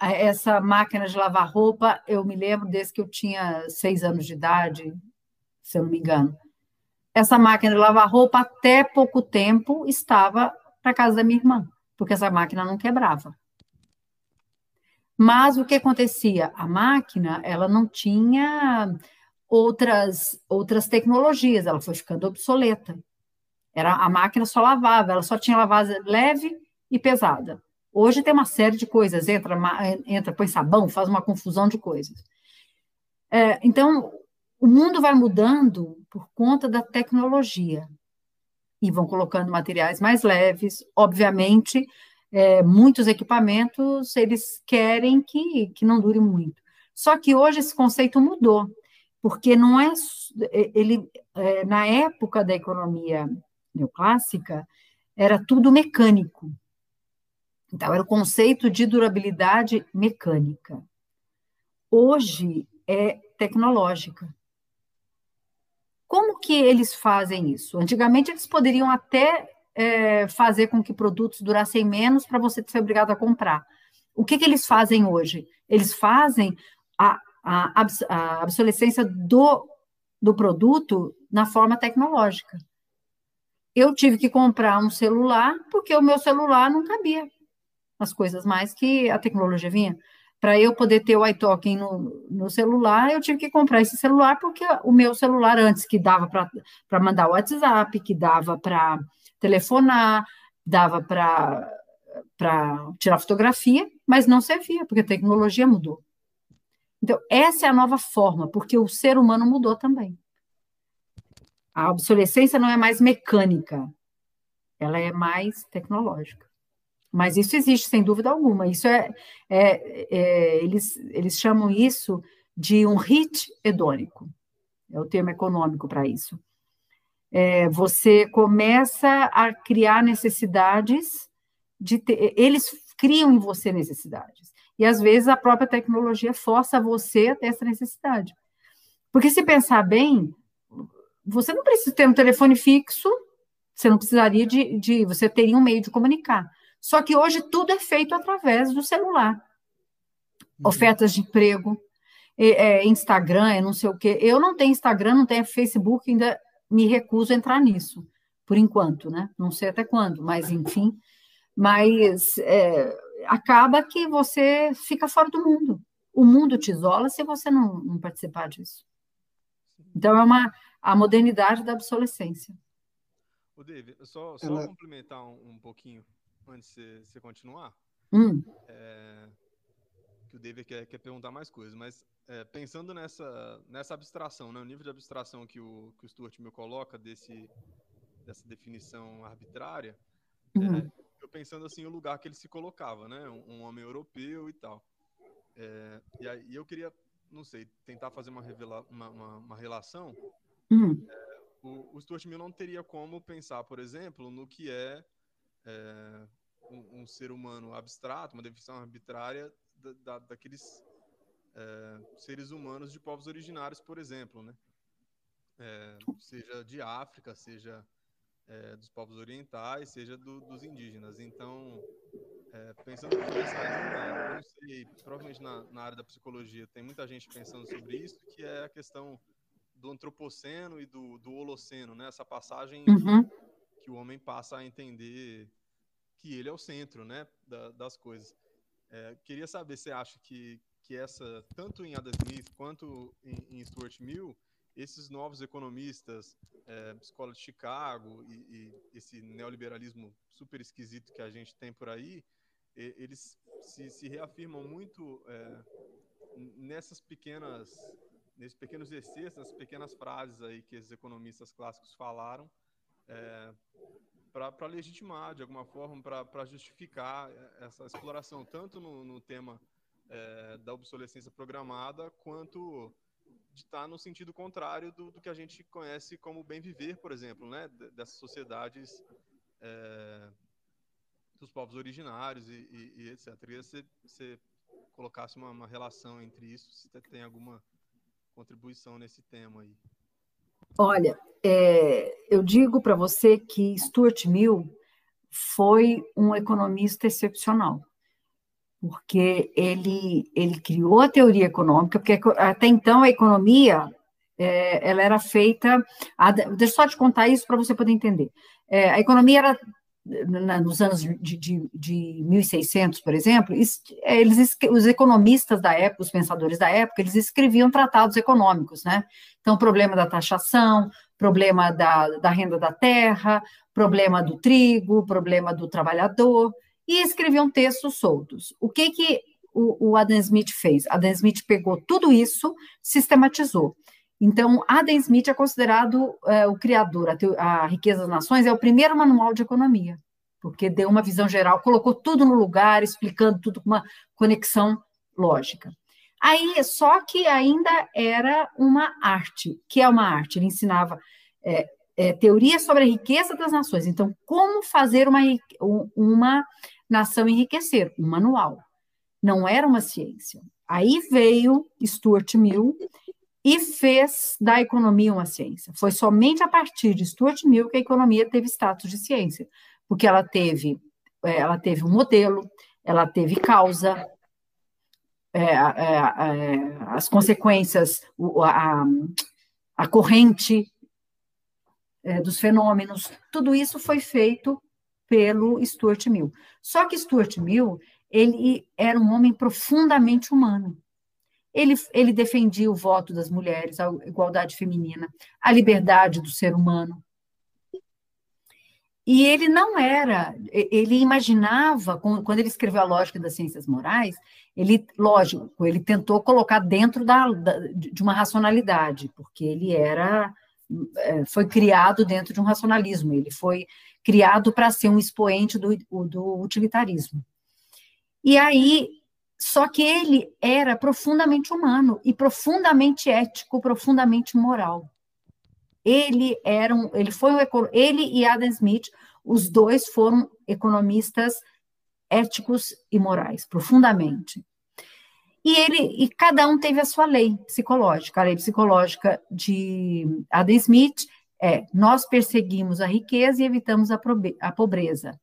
Speaker 4: essa máquina de lavar roupa, eu me lembro desde que eu tinha seis anos de idade, se eu não me engano. Essa máquina de lavar roupa, até pouco tempo, estava na casa da minha irmã, porque essa máquina não quebrava. Mas o que acontecia? A máquina, ela não tinha outras, outras tecnologias, ela foi ficando obsoleta. Era, a máquina só lavava, ela só tinha lavagem leve e pesada. Hoje tem uma série de coisas, entra, entra põe sabão, faz uma confusão de coisas. É, então, o mundo vai mudando por conta da tecnologia. E vão colocando materiais mais leves. Obviamente, é, muitos equipamentos, eles querem que, que não dure muito. Só que hoje esse conceito mudou, porque não é... ele é, Na época da economia neoclássica, era tudo mecânico. Então, era o conceito de durabilidade mecânica. Hoje é tecnológica. Como que eles fazem isso? Antigamente, eles poderiam até é, fazer com que produtos durassem menos para você ser obrigado a comprar. O que, que eles fazem hoje? Eles fazem a, a, a obsolescência do, do produto na forma tecnológica. Eu tive que comprar um celular porque o meu celular não cabia as coisas mais que a tecnologia vinha. Para eu poder ter o iTalking no, no celular, eu tive que comprar esse celular, porque o meu celular antes, que dava para mandar o WhatsApp, que dava para telefonar, dava para tirar fotografia, mas não servia, porque a tecnologia mudou. Então, essa é a nova forma, porque o ser humano mudou também. A obsolescência não é mais mecânica, ela é mais tecnológica. Mas isso existe, sem dúvida alguma. Isso é, é, é, eles, eles chamam isso de um hit hedônico. É o termo econômico para isso. É, você começa a criar necessidades de ter, eles criam em você necessidades. E às vezes a própria tecnologia força você a ter essa necessidade. Porque se pensar bem, você não precisa ter um telefone fixo, você não precisaria de, de você teria um meio de comunicar. Só que hoje tudo é feito através do celular. Uhum. Ofertas de emprego, é, Instagram, é não sei o quê. Eu não tenho Instagram, não tenho Facebook, ainda me recuso a entrar nisso, por enquanto, né? Não sei até quando, mas enfim. Mas é, acaba que você fica fora do mundo. O mundo te isola se você não, não participar disso. Então, é uma a modernidade da obsolescência.
Speaker 1: O David, só, só Ela... complementar um, um pouquinho antes de você continuar,
Speaker 4: hum.
Speaker 1: é, que o David quer, quer perguntar mais coisas, mas é, pensando nessa, nessa abstração, né, o nível de abstração que o, que o Stuart Mill coloca desse, dessa definição arbitrária, é,
Speaker 4: uhum.
Speaker 1: é, pensando assim o lugar que ele se colocava, né, um, um homem europeu e tal. É, e aí eu queria, não sei, tentar fazer uma, revela uma, uma, uma relação.
Speaker 4: Uhum.
Speaker 1: É, o, o Stuart Mill não teria como pensar, por exemplo, no que é é, um, um, ser humano abstrato, uma definição arbitrária da, da, daqueles é, seres humanos de povos originários, por exemplo, né? É, seja de África, seja é, dos povos orientais, seja do, dos indígenas. Então, é, pensando por essa linha, não sei, provavelmente na, na, área da psicologia tem muita gente pensando sobre isso, que é a questão do antropoceno e do, do holoceno, né? Essa passagem
Speaker 4: Uhum.
Speaker 1: que o homem passa a entender que ele é o centro, né, da- das coisas. É, queria saber se você acha que, que essa, tanto em Adam Smith quanto em, em Stuart Mill, esses novos economistas, é, escola de Chicago e, e esse neoliberalismo super esquisito que a gente tem por aí, e- eles se, se reafirmam muito é, nessas pequenas, nesses pequenos excessos, nessas pequenas frases aí que esses economistas clássicos falaram, é, para legitimar, de alguma forma, para justificar essa exploração, tanto no, no tema é, da obsolescência programada, quanto de estar no sentido contrário do, do que a gente conhece como bem viver, por exemplo, né, dessas sociedades é, dos povos originários e, e, e etc. Queria que você, colocasse uma, uma relação entre isso, se tem alguma contribuição nesse tema aí.
Speaker 4: Olha, é, eu digo para você que Stuart Mill foi um economista excepcional, porque ele, ele criou a teoria econômica, porque até então a economia é, ela era feita. a- deixa eu só te contar isso para você poder entender. É, a economia era nos anos de, de, de 1600, por exemplo, es- eles, os economistas da época, os pensadores da época, eles escreviam tratados econômicos, né? Então, problema da taxação, problema da, da renda da terra, problema do trigo, problema do trabalhador, e escreviam textos soltos. O que que o, o Adam Smith fez? Adam Smith pegou tudo isso, sistematizou. Então, Adam Smith é considerado é, o criador, a, a Riqueza das Nações é o primeiro manual de economia, porque deu uma visão geral, colocou tudo no lugar, explicando tudo com uma conexão lógica. Aí, só que ainda era uma arte. que é uma arte? Ele ensinava é, é, teoria sobre a riqueza das nações. Então, como fazer uma, um- uma nação enriquecer? Um manual. Não era uma ciência. Aí veio Stuart Mill e fez da economia uma ciência. Foi somente a partir de Stuart Mill que a economia teve status de ciência, porque ela teve, é, ela teve um modelo, ela teve causa, é, é, é, as consequências, a, a corrente é, dos fenômenos, tudo isso foi feito pelo Stuart Mill. Só que Stuart Mill, ele era um homem profundamente humano. Ele, ele defendia o voto das mulheres, a igualdade feminina, a liberdade do ser humano. E ele não era, ele imaginava, quando ele escreveu a Lógica das Ciências Morais, ele, lógico, ele tentou colocar dentro da, de uma racionalidade, porque ele era, foi criado dentro de um racionalismo, ele foi criado para ser um expoente do, do utilitarismo. E aí, só que ele era profundamente humano e profundamente ético, profundamente moral. Ele era um, ele foi um, ele e Adam Smith, os dois foram economistas éticos e morais, profundamente. E ele e cada um teve a sua lei psicológica. A lei psicológica de Adam Smith é: nós perseguimos a riqueza e evitamos a, pobreza.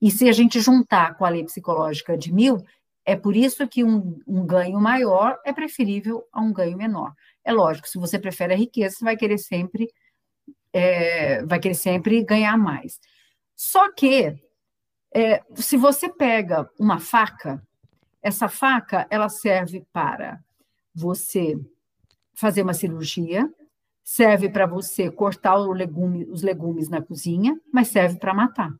Speaker 4: E se a gente juntar com a lei psicológica de Mill, é por isso que um, um, ganho maior é preferível a um ganho menor. É lógico, se você prefere a riqueza, você vai querer sempre, é, vai querer sempre ganhar mais. Só que é, se você pega uma faca, essa faca ela serve para você fazer uma cirurgia, serve para você cortar legume, os legumes na cozinha, mas serve para matar.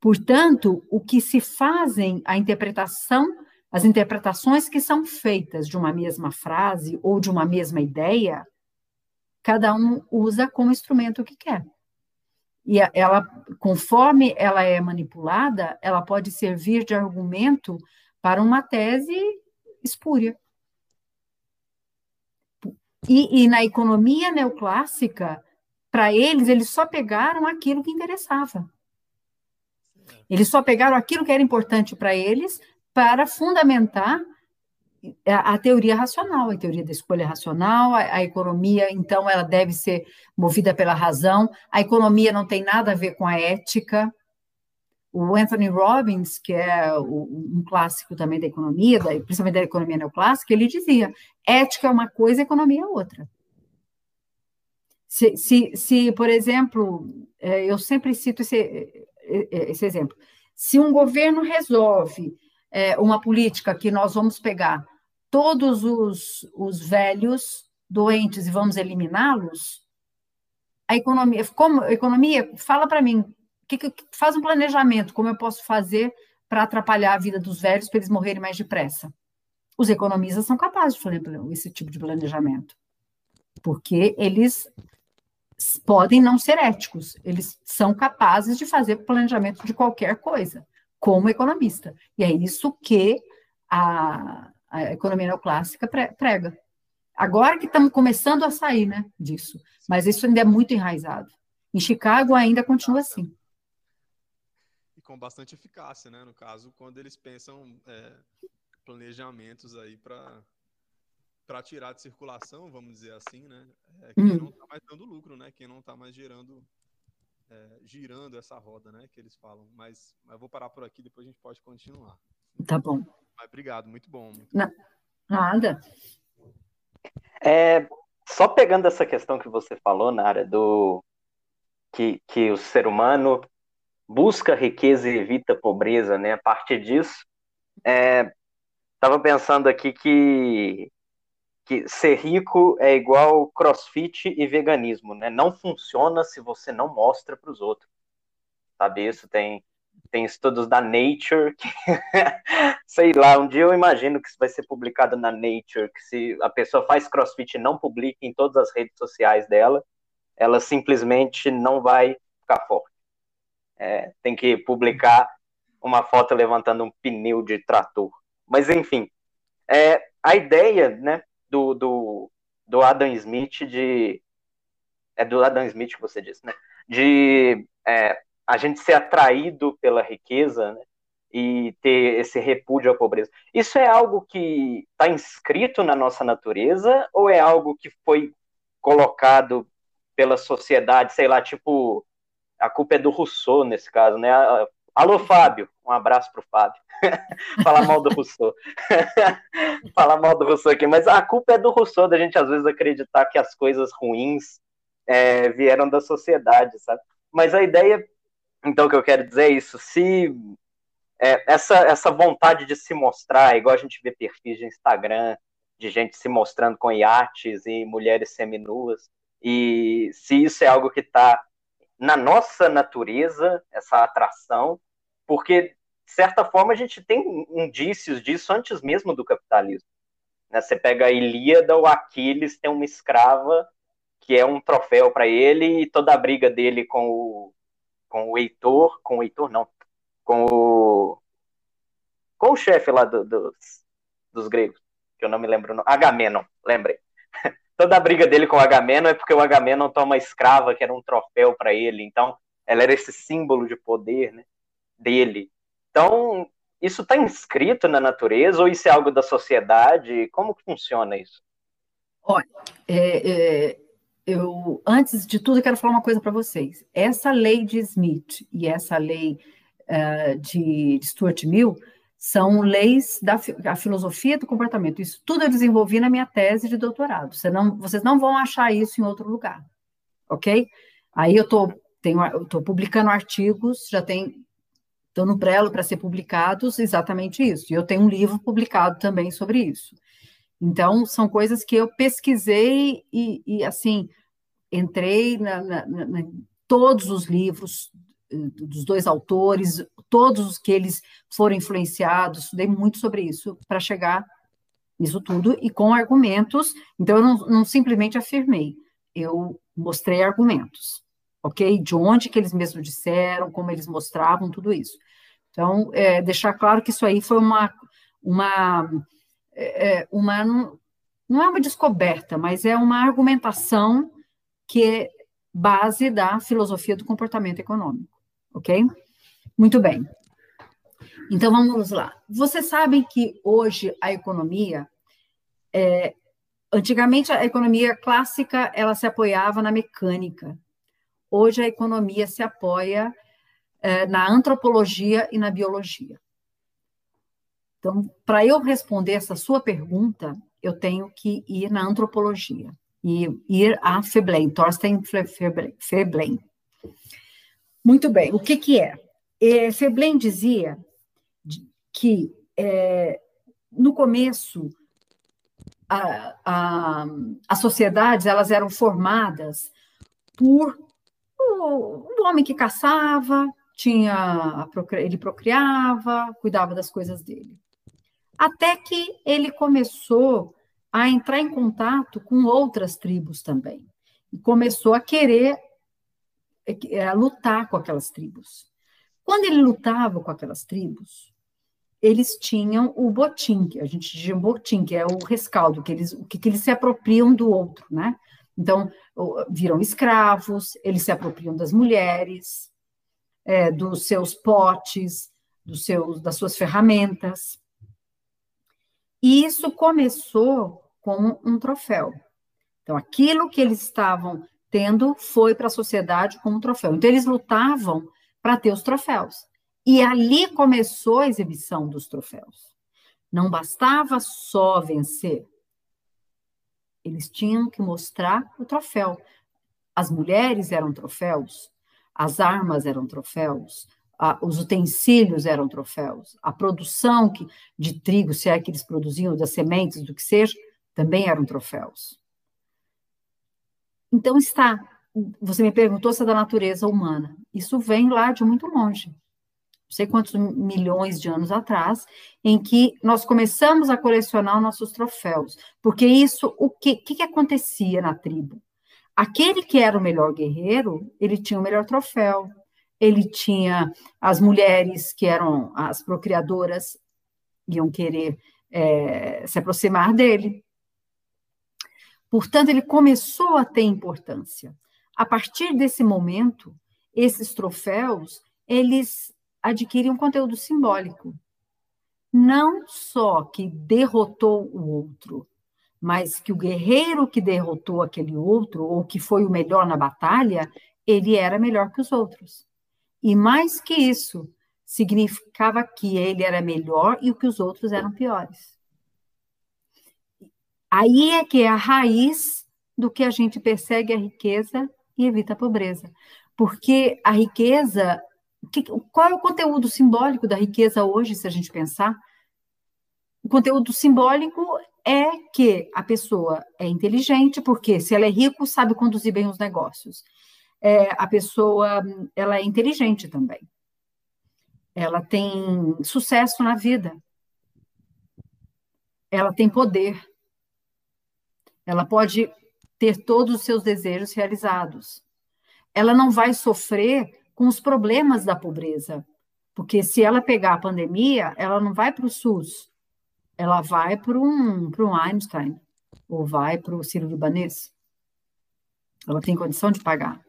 Speaker 4: Portanto, o que se fazem, a interpretação, as interpretações que são feitas de uma mesma frase ou de uma mesma ideia, cada um usa como instrumento que quer. E ela, conforme ela é manipulada, ela pode servir de argumento para uma tese espúria. E, e na economia neoclássica, para eles, eles só pegaram aquilo que interessava. Eles só pegaram aquilo que era importante para eles para fundamentar a, a, teoria racional, a teoria da escolha racional, a, a, economia, então, ela deve ser movida pela razão, a economia não tem nada a ver com a ética. O Anthony Robbins, que é um clássico também da economia, principalmente da economia neoclássica, ele dizia: ética é uma coisa, economia é outra. Se, se, se por exemplo, é, eu sempre cito esse, é, é, esse exemplo, se um governo resolve uma política que nós vamos pegar todos os, os velhos doentes e vamos eliminá-los, a economia, como a economia, fala para mim, que, que, faz um planejamento, como eu posso fazer para atrapalhar a vida dos velhos para eles morrerem mais depressa. Os economistas são capazes de fazer esse tipo de planejamento, porque eles podem não ser éticos, eles são capazes de fazer planejamento de qualquer coisa, como economista. E é isso que a, a economia neoclássica prega. Agora que estamos começando a sair né, disso, mas isso ainda é muito enraizado. Em Chicago ainda continua assim.
Speaker 1: Com bastante eficácia, né? No caso, quando eles pensam é, planejamentos aí para para tirar de circulação, vamos dizer assim, né? É quem hum. não está mais dando lucro, né? Quem não está mais gerando, é, girando essa roda, né? Que eles falam. Mas, mas vou parar por aqui, depois a gente pode continuar.
Speaker 4: Tá bom.
Speaker 1: Mas obrigado, muito bom. Muito
Speaker 4: bom. Nada.
Speaker 3: É, só pegando essa questão que você falou, Nara, do que, que o ser humano busca riqueza e evita pobreza, né? A partir disso, estava é, pensando aqui que, que ser rico é igual crossfit e veganismo, né? Não funciona se você não mostra para os outros. Sabe, isso tem tem estudos da Nature, que, sei lá, um dia eu imagino que isso vai ser publicado na Nature, que se a pessoa faz crossfit e não publica em todas as redes sociais dela, ela simplesmente não vai ficar forte. É, tem que publicar uma foto levantando um pneu de trator. Mas, enfim, é, a ideia né, do, do, do Adam Smith de. É do Adam Smith que você disse, né? De é, a gente ser atraído pela riqueza né, e ter esse repúdio à pobreza. Isso é algo que está inscrito na nossa natureza ou é algo que foi colocado pela sociedade, sei lá, tipo, a culpa é do Rousseau nesse caso, né? Alô, Fábio, um abraço para o Fábio. Falar mal do Rousseau. Falar mal do Rousseau aqui, mas a culpa é do Rousseau, da gente às vezes acreditar que as coisas ruins é, vieram da sociedade, sabe? Mas a ideia então, que eu quero dizer é isso. Se é, essa, essa vontade de se mostrar, igual a gente vê perfis de Instagram, de gente se mostrando com iates e mulheres seminuas, e se isso é algo que está na nossa natureza, essa atração, porque, de certa forma, a gente tem indícios disso antes mesmo do capitalismo. Né? Você pega a Ilíada, o Aquiles tem uma escrava que é um troféu para ele, e toda a briga dele com o com o Heitor, com o Heitor não, com o com o chefe lá do, dos, dos gregos, que eu não me lembro. Agamenon, lembrei. Toda a briga dele com o Agamenon é porque o Agamenon toma escrava, que era um troféu para ele, então ela era esse símbolo de poder né, dele. Então, isso está inscrito na natureza ou isso é algo da sociedade? Como que funciona isso?
Speaker 4: Olha, é, é, eu, antes de tudo, quero falar uma coisa para vocês. Essa lei de Smith e essa lei uh, de, de Stuart Mill são leis da, da filosofia do comportamento. Isso tudo eu desenvolvi na minha tese de doutorado. Você não, vocês não vão achar isso em outro lugar, ok? Aí eu estou tô publicando artigos, já tem estão no prelo para ser publicados exatamente isso. E eu tenho um livro publicado também sobre isso. Então, são coisas que eu pesquisei e, e assim, entrei na, na, todos os livros dos dois autores, todos os que eles foram influenciados, estudei muito sobre isso para chegar nisso tudo e com argumentos. Então, eu não, não simplesmente afirmei, eu mostrei argumentos, ok? De onde que eles mesmos disseram, como eles mostravam, tudo isso. Então, é, deixar claro que isso aí foi uma, uma é, é, uma não é uma descoberta, mas é uma argumentação que é base da filosofia do comportamento econômico, ok? Muito bem. Então vamos lá. Vocês sabem que hoje a economia, é, antigamente a economia clássica ela se apoiava na mecânica. Hoje a economia se apoia é, na antropologia e na biologia. Então, para eu responder essa sua pergunta, eu tenho que ir na antropologia. e ir a Veblen, Thorstein Veblen. Muito bem, o que, que é? é Veblen dizia que é, no começo a, a, as sociedades elas eram formadas por o, o homem que caçava, tinha ele procriava, cuidava das coisas dele. Até que ele começou a entrar em contato com outras tribos também. E começou a querer é, lutar com aquelas tribos. Quando ele lutava com aquelas tribos, eles tinham o botim, que a gente diz botim, que é o rescaldo, que eles, que, que eles se apropriam do outro, né? Então, viram escravos, eles se apropriam das mulheres, é, dos seus potes, dos seus, das suas ferramentas. E isso começou como um troféu. Então, aquilo que eles estavam tendo foi para a sociedade como troféu. Então, eles lutavam para ter os troféus. E ali começou a exibição dos troféus. Não bastava só vencer, eles tinham que mostrar o troféu. As mulheres eram troféus, as armas eram troféus, a, os utensílios eram troféus, a produção que, de trigo, se é que eles produziam, das sementes, do que seja, também eram troféus. Então está, você me perguntou se é da natureza humana. Isso vem lá de muito longe não sei quantos milhões de anos atrás, em que nós começamos a colecionar nossos troféus. Porque isso, o que, que, que acontecia na tribo? Aquele que era o melhor guerreiro, ele tinha o melhor troféu, ele tinha as mulheres que eram as procriadoras, iam querer é, se aproximar dele. Portanto, ele começou a ter importância. A partir desse momento, esses troféus, eles adquire um conteúdo simbólico. Não só que derrotou o outro, mas que o guerreiro que derrotou aquele outro, ou que foi o melhor na batalha, ele era melhor que os outros. E mais que isso, significava que ele era melhor e que os outros eram piores. Aí é que é a raiz do que a gente persegue a riqueza e evita a pobreza. Porque a riqueza que, qual é o conteúdo simbólico da riqueza hoje, se a gente pensar? O conteúdo simbólico é que a pessoa é inteligente, porque se ela é rico, sabe conduzir bem os negócios. É, a pessoa ela é inteligente também. Ela tem sucesso na vida. Ela tem poder. Ela pode ter todos os seus desejos realizados. Ela não vai sofrer com os problemas da pobreza. Porque se ela pegar a pandemia, ela não vai para o SUS, ela vai para um, um Einstein, ou vai para o Ciro Libanês. Ela tem condição de pagar.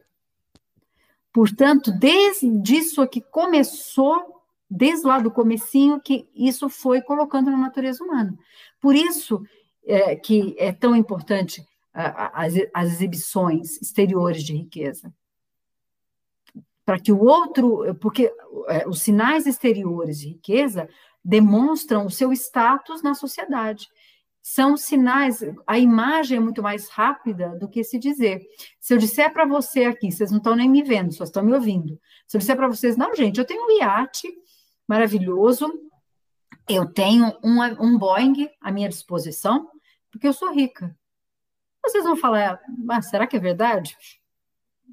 Speaker 4: Portanto, desde isso que começou, desde lá do comecinho, que isso foi colocando na natureza humana. Por isso é, que é tão importante as, as exibições exteriores de riqueza para que o outro, porque é, os sinais exteriores de riqueza demonstram o seu status na sociedade. São sinais, a imagem é muito mais rápida do que se dizer. Se eu disser para você aqui, vocês não estão nem me vendo, só estão me ouvindo. Se eu disser para vocês, não, gente, eu tenho um iate maravilhoso, eu tenho um, um Boeing à minha disposição, porque eu sou rica. Vocês vão falar, ah, será que é verdade?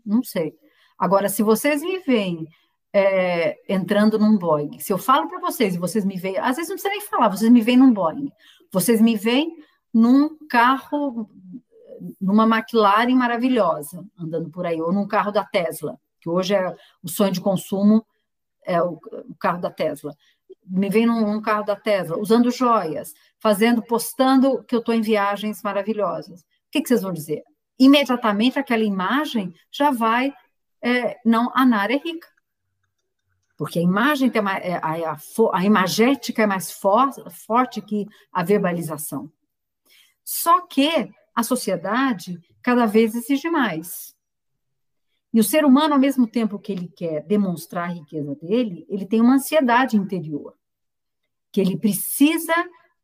Speaker 4: Não sei. Agora, se vocês me veem é, entrando num Boeing, se eu falo para vocês e vocês me veem, às vezes não precisa nem falar, vocês me veem num Boeing, vocês me veem num carro, numa McLaren maravilhosa, andando por aí, ou num carro da Tesla, que hoje é o sonho de consumo, é o, o carro da Tesla. Me vem num, num carro da Tesla, usando joias, fazendo, postando que eu estou em viagens maravilhosas. O que, que vocês vão dizer? Imediatamente aquela imagem já vai é, não, a Nara é rica. Porque a imagem tem uma, é, a, a, a, imagética é mais for, forte que a verbalização. Só que a sociedade cada vez exige mais. E o ser humano, ao mesmo tempo que ele quer demonstrar a riqueza dele, ele tem uma ansiedade interior, que ele precisa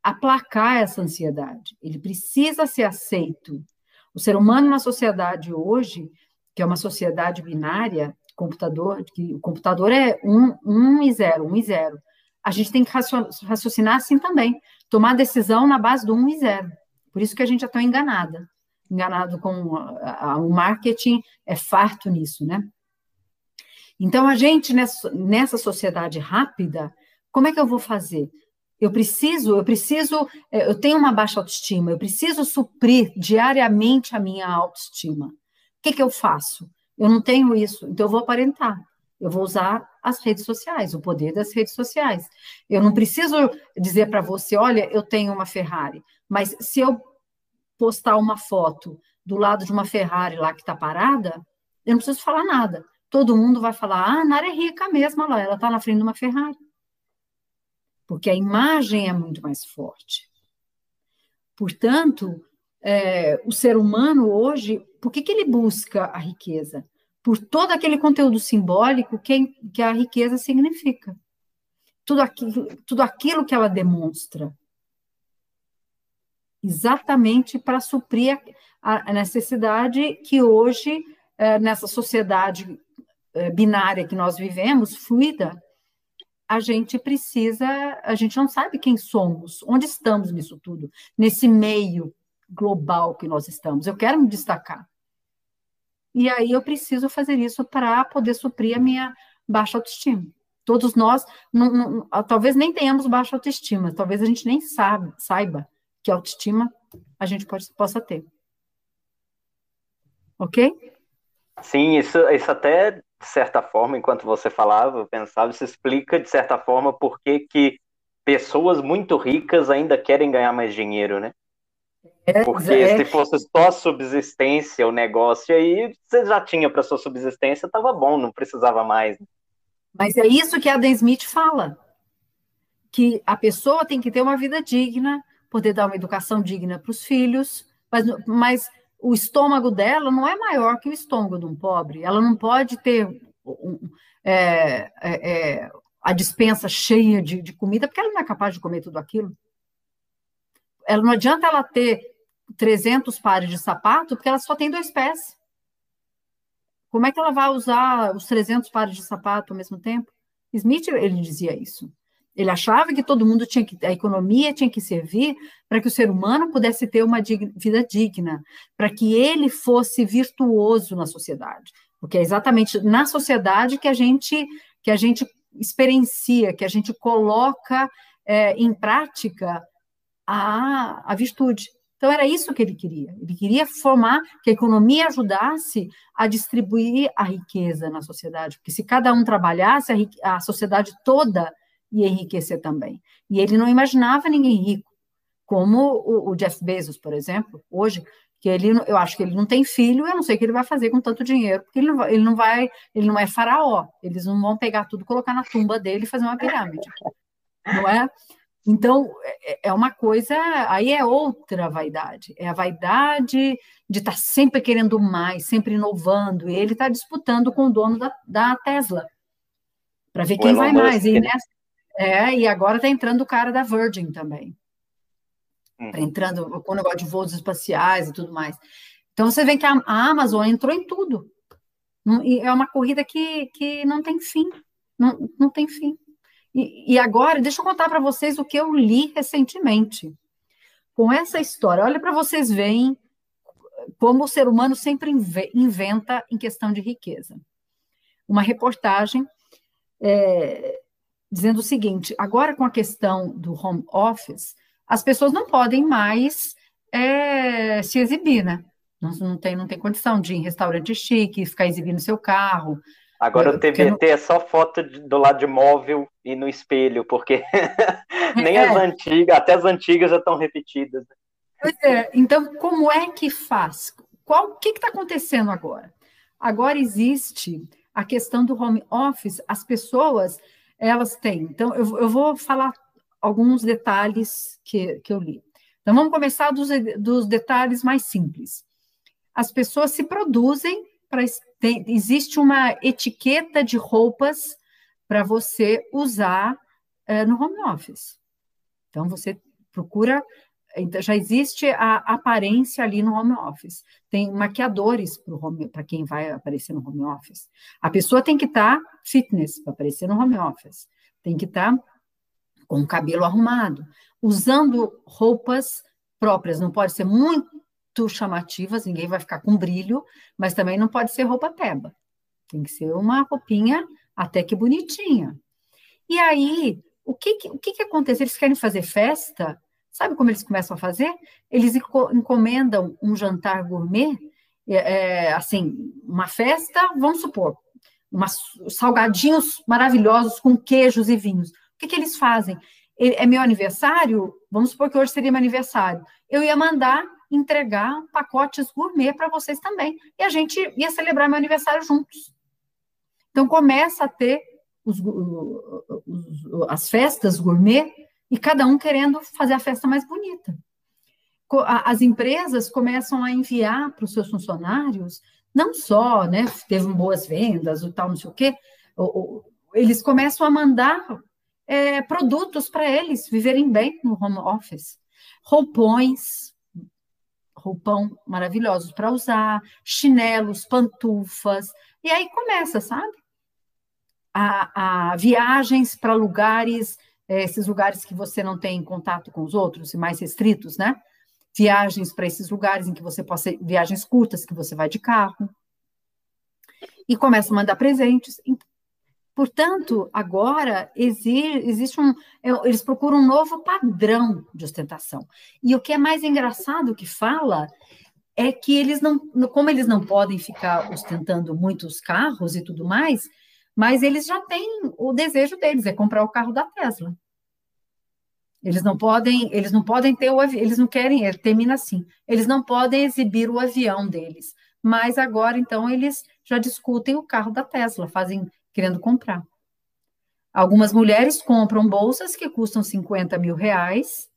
Speaker 4: aplacar essa ansiedade, ele precisa ser aceito. O ser humano na sociedade hoje, que é uma sociedade binária, computador, que o computador é um, um e zero, um e zero. A gente tem que raciocinar assim também, tomar decisão na base do um e zero. Por isso que a gente é tão enganada, enganado com a, a, o marketing é farto nisso, né? Então a gente nessa, nessa sociedade rápida, como é que eu vou fazer? Eu preciso, eu preciso, é, eu tenho uma baixa autoestima, eu preciso suprir diariamente a minha autoestima. O que, que eu faço? Eu não tenho isso, então eu vou aparentar. Eu vou usar as redes sociais, o poder das redes sociais. Eu não preciso dizer para você, olha, eu tenho uma Ferrari, mas se eu postar uma foto do lado de uma Ferrari lá que está parada, eu não preciso falar nada. Todo mundo vai falar, ah, a Nara é rica mesmo, lá, ela está na frente de uma Ferrari. Porque a imagem é muito mais forte. Portanto, é, o ser humano hoje, por que, que ele busca a riqueza? Por todo aquele conteúdo simbólico que, que a riqueza significa. Tudo aquilo, tudo aquilo que ela demonstra. Exatamente para suprir a, a, necessidade que hoje, é, nessa sociedade é, binária que nós vivemos, fluida, a gente precisa, a gente não sabe quem somos, onde estamos nisso tudo, nesse meio global que nós estamos. Eu quero me destacar. E aí eu preciso fazer isso para poder suprir a minha baixa autoestima. Todos nós, não, não, talvez nem tenhamos baixa autoestima, talvez a gente nem sabe, saiba que autoestima a gente pode, possa ter. Ok?
Speaker 3: Sim, isso, isso até, de certa forma, enquanto você falava, eu pensava, isso explica, de certa forma, por que, que pessoas muito ricas ainda querem ganhar mais dinheiro, né? É, Porque é. se fosse só subsistência o negócio, aí você já tinha para sua subsistência, estava bom, não precisava mais.
Speaker 4: Mas é isso que Adam Smith fala, que a pessoa tem que ter uma vida digna, poder dar uma educação digna para os filhos, mas, mas o estômago dela não é maior que o estômago de um pobre. Ela não pode ter um, é, é, é, a dispensa cheia de, de comida, porque ela não é capaz de comer tudo aquilo ela não adianta ela ter 300 pares de sapato, porque ela só tem dois pés. Como é que ela vai usar os 300 pares de sapato ao mesmo tempo? Smith, ele dizia isso. Ele achava que todo mundo tinha que, a economia tinha que servir para que o ser humano pudesse ter uma vida digna, para que ele fosse virtuoso na sociedade. Porque é exatamente na sociedade que a gente, que a gente experiencia, que a gente coloca é, em prática a, a virtude. Então, era isso que ele queria. Ele queria formar que a economia ajudasse a distribuir a riqueza na sociedade, porque se cada um trabalhasse, a, a sociedade toda ia enriquecer também. E ele não imaginava ninguém rico, como o, o, Jeff Bezos, por exemplo, hoje, que ele, eu acho que ele não tem filho, eu não sei o que ele vai fazer com tanto dinheiro, porque ele não, ele não vai, ele não é faraó, eles não vão pegar tudo, colocar na tumba dele e fazer uma pirâmide, não é? Então, é, é uma coisa, aí é outra vaidade, é a vaidade de estar tá sempre querendo mais, sempre inovando, e ele está disputando com o dono da, da Tesla, para ver quem vai mais. E, nessa, é, e agora está entrando o cara da Virgin também. Está entrando com o negócio de voos espaciais e tudo mais. Então, você vê que a, a Amazon entrou em tudo. E é uma corrida que, que não tem fim. Não, não tem fim. E, e agora, deixa eu contar para vocês o que eu li recentemente. Com essa história, olha para vocês verem como o ser humano sempre inventa em questão de riqueza. Uma reportagem é, dizendo o seguinte: agora com a questão do home office, as pessoas não podem mais é, se exibir, né? Não, não, tem, não tem condição de ir em restaurante chique, ficar exibindo seu carro,
Speaker 3: Agora o TVT não... é só foto do lado de móvel e no espelho, porque nem é. as antigas, até as antigas já estão repetidas.
Speaker 4: Pois é, então como é que faz? Qual, o que está acontecendo agora? Agora existe a questão do home office, as pessoas, elas têm. Então, eu, eu vou falar alguns detalhes que, que eu li. Então, vamos começar dos, dos detalhes mais simples. As pessoas se produzem para existe uma etiqueta de roupas para você usar uh, no home office. Então, você procura então, já existe a aparência ali no home office. Tem maquiadores para quem vai aparecer no home office. A pessoa tem que estar tá fitness para aparecer no home office. Tem que estar tá com o cabelo arrumado, usando roupas próprias. Não pode ser muito chamativas, ninguém vai ficar com brilho, mas também não pode ser roupa peba. Tem que ser uma roupinha até que bonitinha. E aí, o que, o que, que acontece? Eles querem fazer festa Sabe como eles começam a fazer? Eles encomendam um jantar gourmet, é, é, assim, uma festa, vamos supor, umas, salgadinhos maravilhosos com queijos e vinhos. O que, que eles fazem? É meu aniversário? Vamos supor que hoje seria meu aniversário. Eu ia mandar entregar pacotes gourmet para vocês também. E a gente ia celebrar meu aniversário juntos. Então começa a ter os, as festas gourmet e cada um querendo fazer a festa mais bonita. As empresas começam a enviar para os seus funcionários, não só, né, teve boas vendas, o tal, não sei o quê, eles começam a mandar é, produtos para eles viverem bem no home office. Roupões, roupão maravilhosos para usar, chinelos, pantufas, e aí começa, sabe? A, a viagens para lugares esses lugares que você não tem contato com os outros e mais restritos, né? Viagens para esses lugares em que você possa, viagens curtas que você vai de carro. E começa a mandar presentes. Portanto, agora existe um. É, eles procuram um novo padrão de ostentação. E o que é mais engraçado que fala é que eles não, como eles não podem ficar ostentando muitos carros e tudo mais, mas eles já têm o desejo deles, é comprar o carro da Tesla. Eles não podem, eles não podem ter o eles não querem, ele termina assim. Eles não podem exibir o avião deles. Mas agora, então, eles já discutem o carro da Tesla, fazem, querendo comprar. Algumas mulheres compram bolsas que custam 50 mil reais,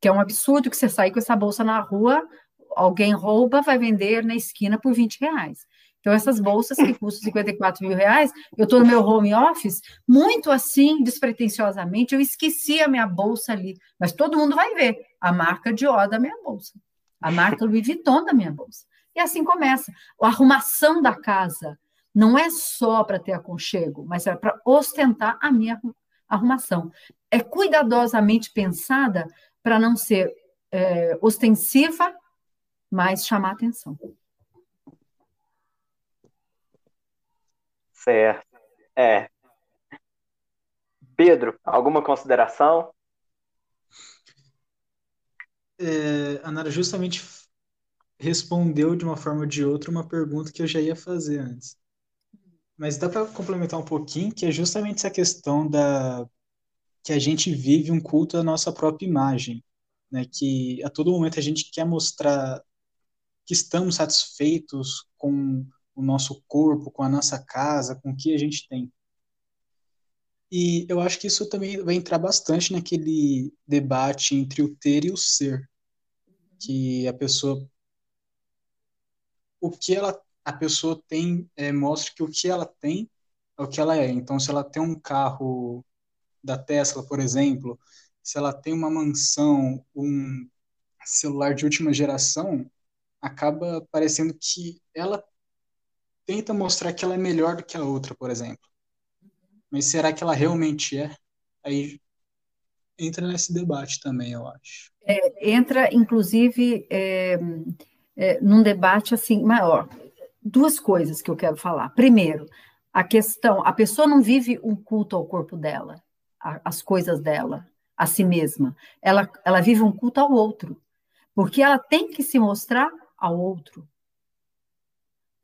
Speaker 4: que é um absurdo que você sair com essa bolsa na rua, alguém rouba, vai vender na esquina por 20 reais. Então, essas bolsas que custam 54 mil reais, eu estou no meu home office, muito assim, despretensiosamente, eu esqueci a minha bolsa ali, mas todo mundo vai ver a marca de ó da minha bolsa, a marca Louis Vuitton da minha bolsa. E assim começa. A arrumação da casa não é só para ter aconchego, mas é para ostentar a minha arrumação. É cuidadosamente pensada para não ser é, ostensiva, mas chamar atenção.
Speaker 3: Certo. É. Pedro, alguma consideração?
Speaker 5: É, a Nara justamente respondeu de uma forma ou de outra uma pergunta que eu já ia fazer antes. Mas dá para complementar um pouquinho, que é justamente essa questão da que a gente vive um culto à nossa própria imagem, né? Que a todo momento a gente quer mostrar que estamos satisfeitos com o nosso corpo, com a nossa casa, com o que a gente tem. E eu acho que isso também vai entrar bastante naquele debate entre o ter e o ser, que a pessoa o que ela a pessoa tem é, mostra que o que ela tem é o que ela é. Então, se ela tem um carro da Tesla, por exemplo, se ela tem uma mansão, um celular de última geração, acaba parecendo que ela tenta mostrar que ela é melhor do que a outra, por exemplo. Mas será que ela realmente é? Aí entra nesse debate também, eu acho.
Speaker 4: É, entra, inclusive, é, é, num debate assim maior. Duas coisas que eu quero falar. Primeiro, a questão, a pessoa não vive um culto ao corpo dela, às coisas dela, a si mesma. Ela, ela vive um culto ao outro, porque ela tem que se mostrar ao outro.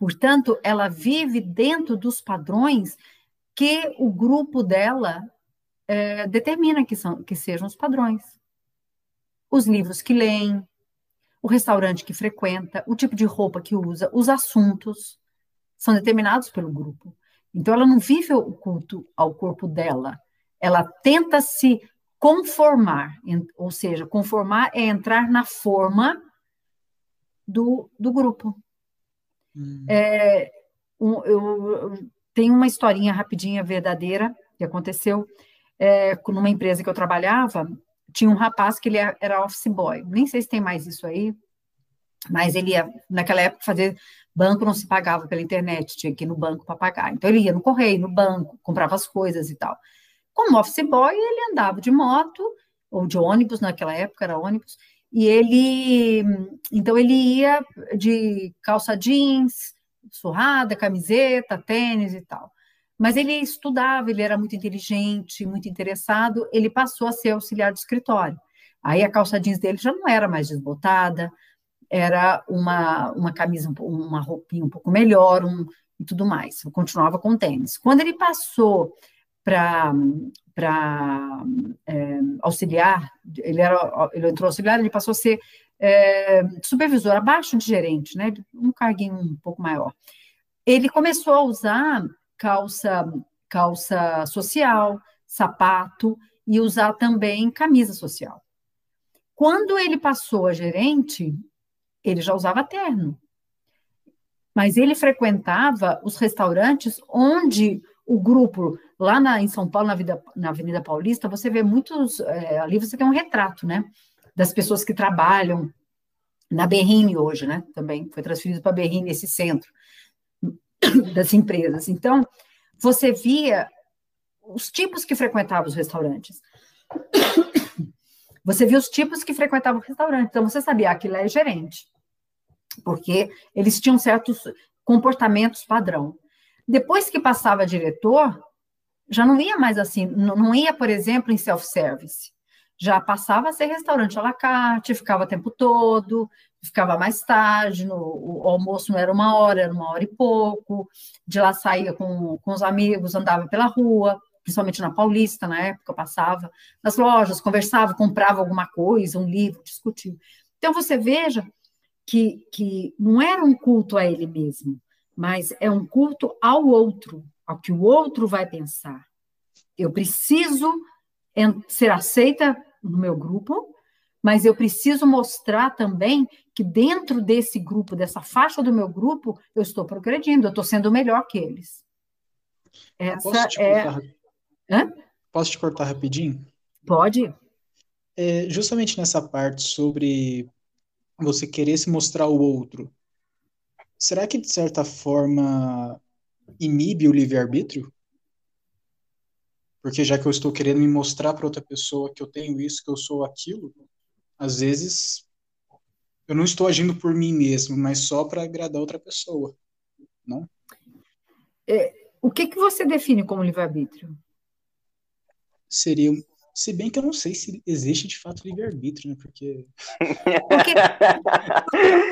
Speaker 4: Portanto, ela vive dentro dos padrões que o grupo dela é, determina que, são, que sejam os padrões. Os livros que leem, o restaurante que frequenta, o tipo de roupa que usa, os assuntos são determinados pelo grupo. Então, ela não vive o culto ao corpo dela, ela tenta se conformar, ou seja, conformar é entrar na forma do, do grupo. Hum. É, um, eu, tenho uma historinha rapidinha, verdadeira, que aconteceu é, numa empresa que eu trabalhava, tinha um rapaz que ele era office boy. Nem sei se tem mais isso aí, mas ele ia, naquela época, fazer banco não se pagava pela internet, tinha que ir no banco para pagar. Então ele ia no correio, no banco, comprava as coisas e tal. Como office boy, ele andava de moto ou de ônibus, naquela época era ônibus, e ele, então ele ia de calça jeans, surrada, camiseta, tênis e tal. Mas ele estudava, ele era muito inteligente, muito interessado, ele passou a ser auxiliar de escritório. Aí a calça jeans dele já não era mais desbotada, era uma, uma camisa, uma roupinha um pouco melhor, um, e tudo mais. Eu continuava com tênis. Quando ele passou para é, auxiliar, ele, era, ele entrou auxiliar, ele passou a ser é, supervisor, abaixo de gerente, né? Um carguinho um pouco maior. Ele começou a usar calça, calça social, sapato e usar também camisa social. Quando ele passou a gerente, ele já usava terno. Mas ele frequentava os restaurantes onde o grupo, lá na, em São Paulo, na, vida, na Avenida Paulista, você vê muitos. É, ali você tem um retrato, né? Das pessoas que trabalham na Berrine hoje, né? Também foi transferido para Berrine esse centro das empresas. Então, você via os tipos que frequentavam os restaurantes. Você via os tipos que frequentavam o restaurante. Então, você sabia, aquilo é gerente. Porque eles tinham certos comportamentos padrão. Depois que passava diretor, já não ia mais assim, não ia, por exemplo, em self-service. Já passava a ser restaurante à la carte, ficava o tempo todo, ficava mais tarde, no, o almoço não era uma hora, era uma hora e pouco, de lá saía com, com os amigos, andava pela rua, principalmente na Paulista, na época, passava nas lojas, conversava, comprava alguma coisa, um livro, discutia. Então, você veja que, que não era um culto a ele mesmo, mas é um culto ao outro, ao que o outro vai pensar. Eu preciso ser aceita no meu grupo, mas eu preciso mostrar também que dentro desse grupo, dessa faixa do meu grupo, eu estou progredindo, eu estou sendo melhor que eles.
Speaker 5: Essa Posso te é. Cortar... Hã? Posso te cortar rapidinho?
Speaker 4: Pode.
Speaker 5: É, justamente nessa parte sobre você querer se mostrar o outro, será que, de certa forma, inibe o livre-arbítrio? Porque já que eu estou querendo me mostrar para outra pessoa que eu tenho isso, que eu sou aquilo, às vezes eu não estou agindo por mim mesmo, mas só para agradar outra pessoa, não?
Speaker 4: É, o que, que você define como livre-arbítrio?
Speaker 5: Seria se bem que eu não sei se existe de fato livre-arbítrio, né? Porque.
Speaker 3: Porque...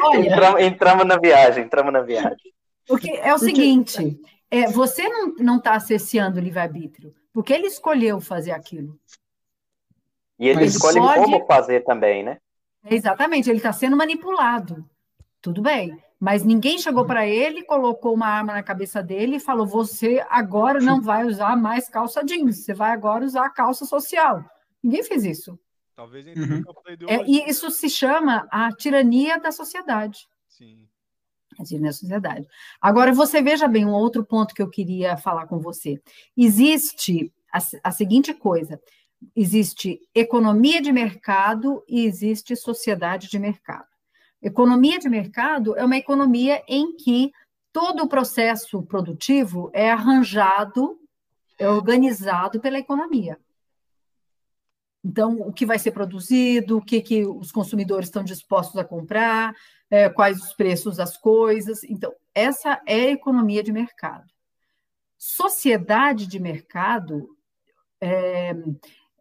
Speaker 3: Olha, entramos, entramos, na viagem, entramos na viagem.
Speaker 4: Porque é o porque... seguinte: é, você não está acessando o livre-arbítrio, porque ele escolheu fazer aquilo.
Speaker 3: E ele Mas escolhe pode... como fazer também, né?
Speaker 4: Exatamente, ele está sendo manipulado. Tudo bem. Mas ninguém chegou para ele, colocou uma arma na cabeça dele e falou: você agora não vai usar mais calça jeans, você vai agora usar a calça social. Ninguém fez isso. Talvez uhum. é, E isso se chama a tirania da sociedade. Sim. A tirania da sociedade. Agora, você veja bem um outro ponto que eu queria falar com você. Existe a, a seguinte coisa: existe economia de mercado e existe sociedade de mercado. Economia de mercado é uma economia em que todo o processo produtivo é arranjado, é organizado pela economia. Então, o que vai ser produzido, o que, que os consumidores estão dispostos a comprar, é, quais os preços das coisas. Então, essa é a economia de mercado. Sociedade de mercado é,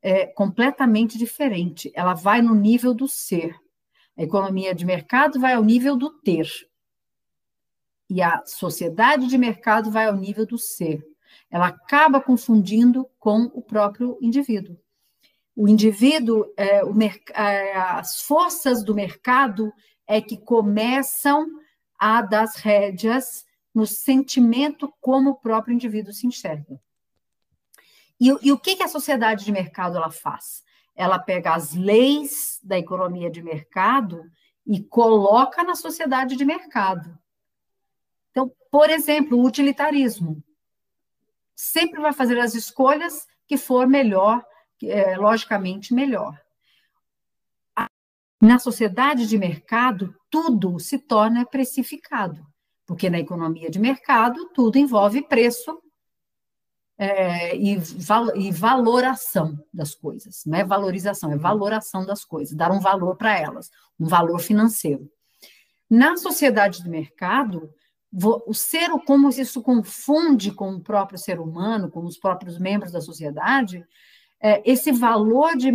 Speaker 4: é completamente diferente. Ela vai no nível do ser. A economia de mercado vai ao nível do ter. E a sociedade de mercado vai ao nível do ser. Ela acaba confundindo com o próprio indivíduo. O indivíduo, é, o é, as forças do mercado é que começam a dar as rédeas no sentimento como o próprio indivíduo se enxerga. E, e o que, que a sociedade de mercado ela faz? ela pega as leis da economia de mercado e coloca na sociedade de mercado. Então, por exemplo, o utilitarismo sempre vai fazer as escolhas que for melhor, é, logicamente melhor. Na sociedade de mercado, tudo se torna precificado, porque na economia de mercado, tudo envolve preço é, e, val, e, valoração das coisas. Não é valorização, é valoração das coisas, dar um valor para elas, um valor financeiro. Na sociedade de mercado, o ser, como isso confunde com o próprio ser humano, com os próprios membros da sociedade, é, esse valor de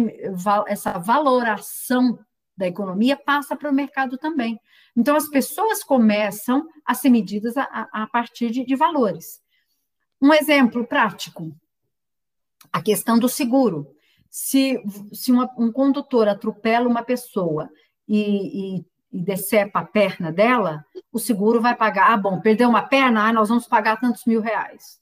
Speaker 4: essa valoração da economia passa para o mercado também. Então, as pessoas começam a ser medidas a, a partir de, de valores. Um exemplo prático: a questão do seguro. Se, se uma, um condutor atropela uma pessoa e, e, e, decepa a perna dela, o seguro vai pagar. Ah, bom, perdeu uma perna, ah, nós vamos pagar tantos mil reais.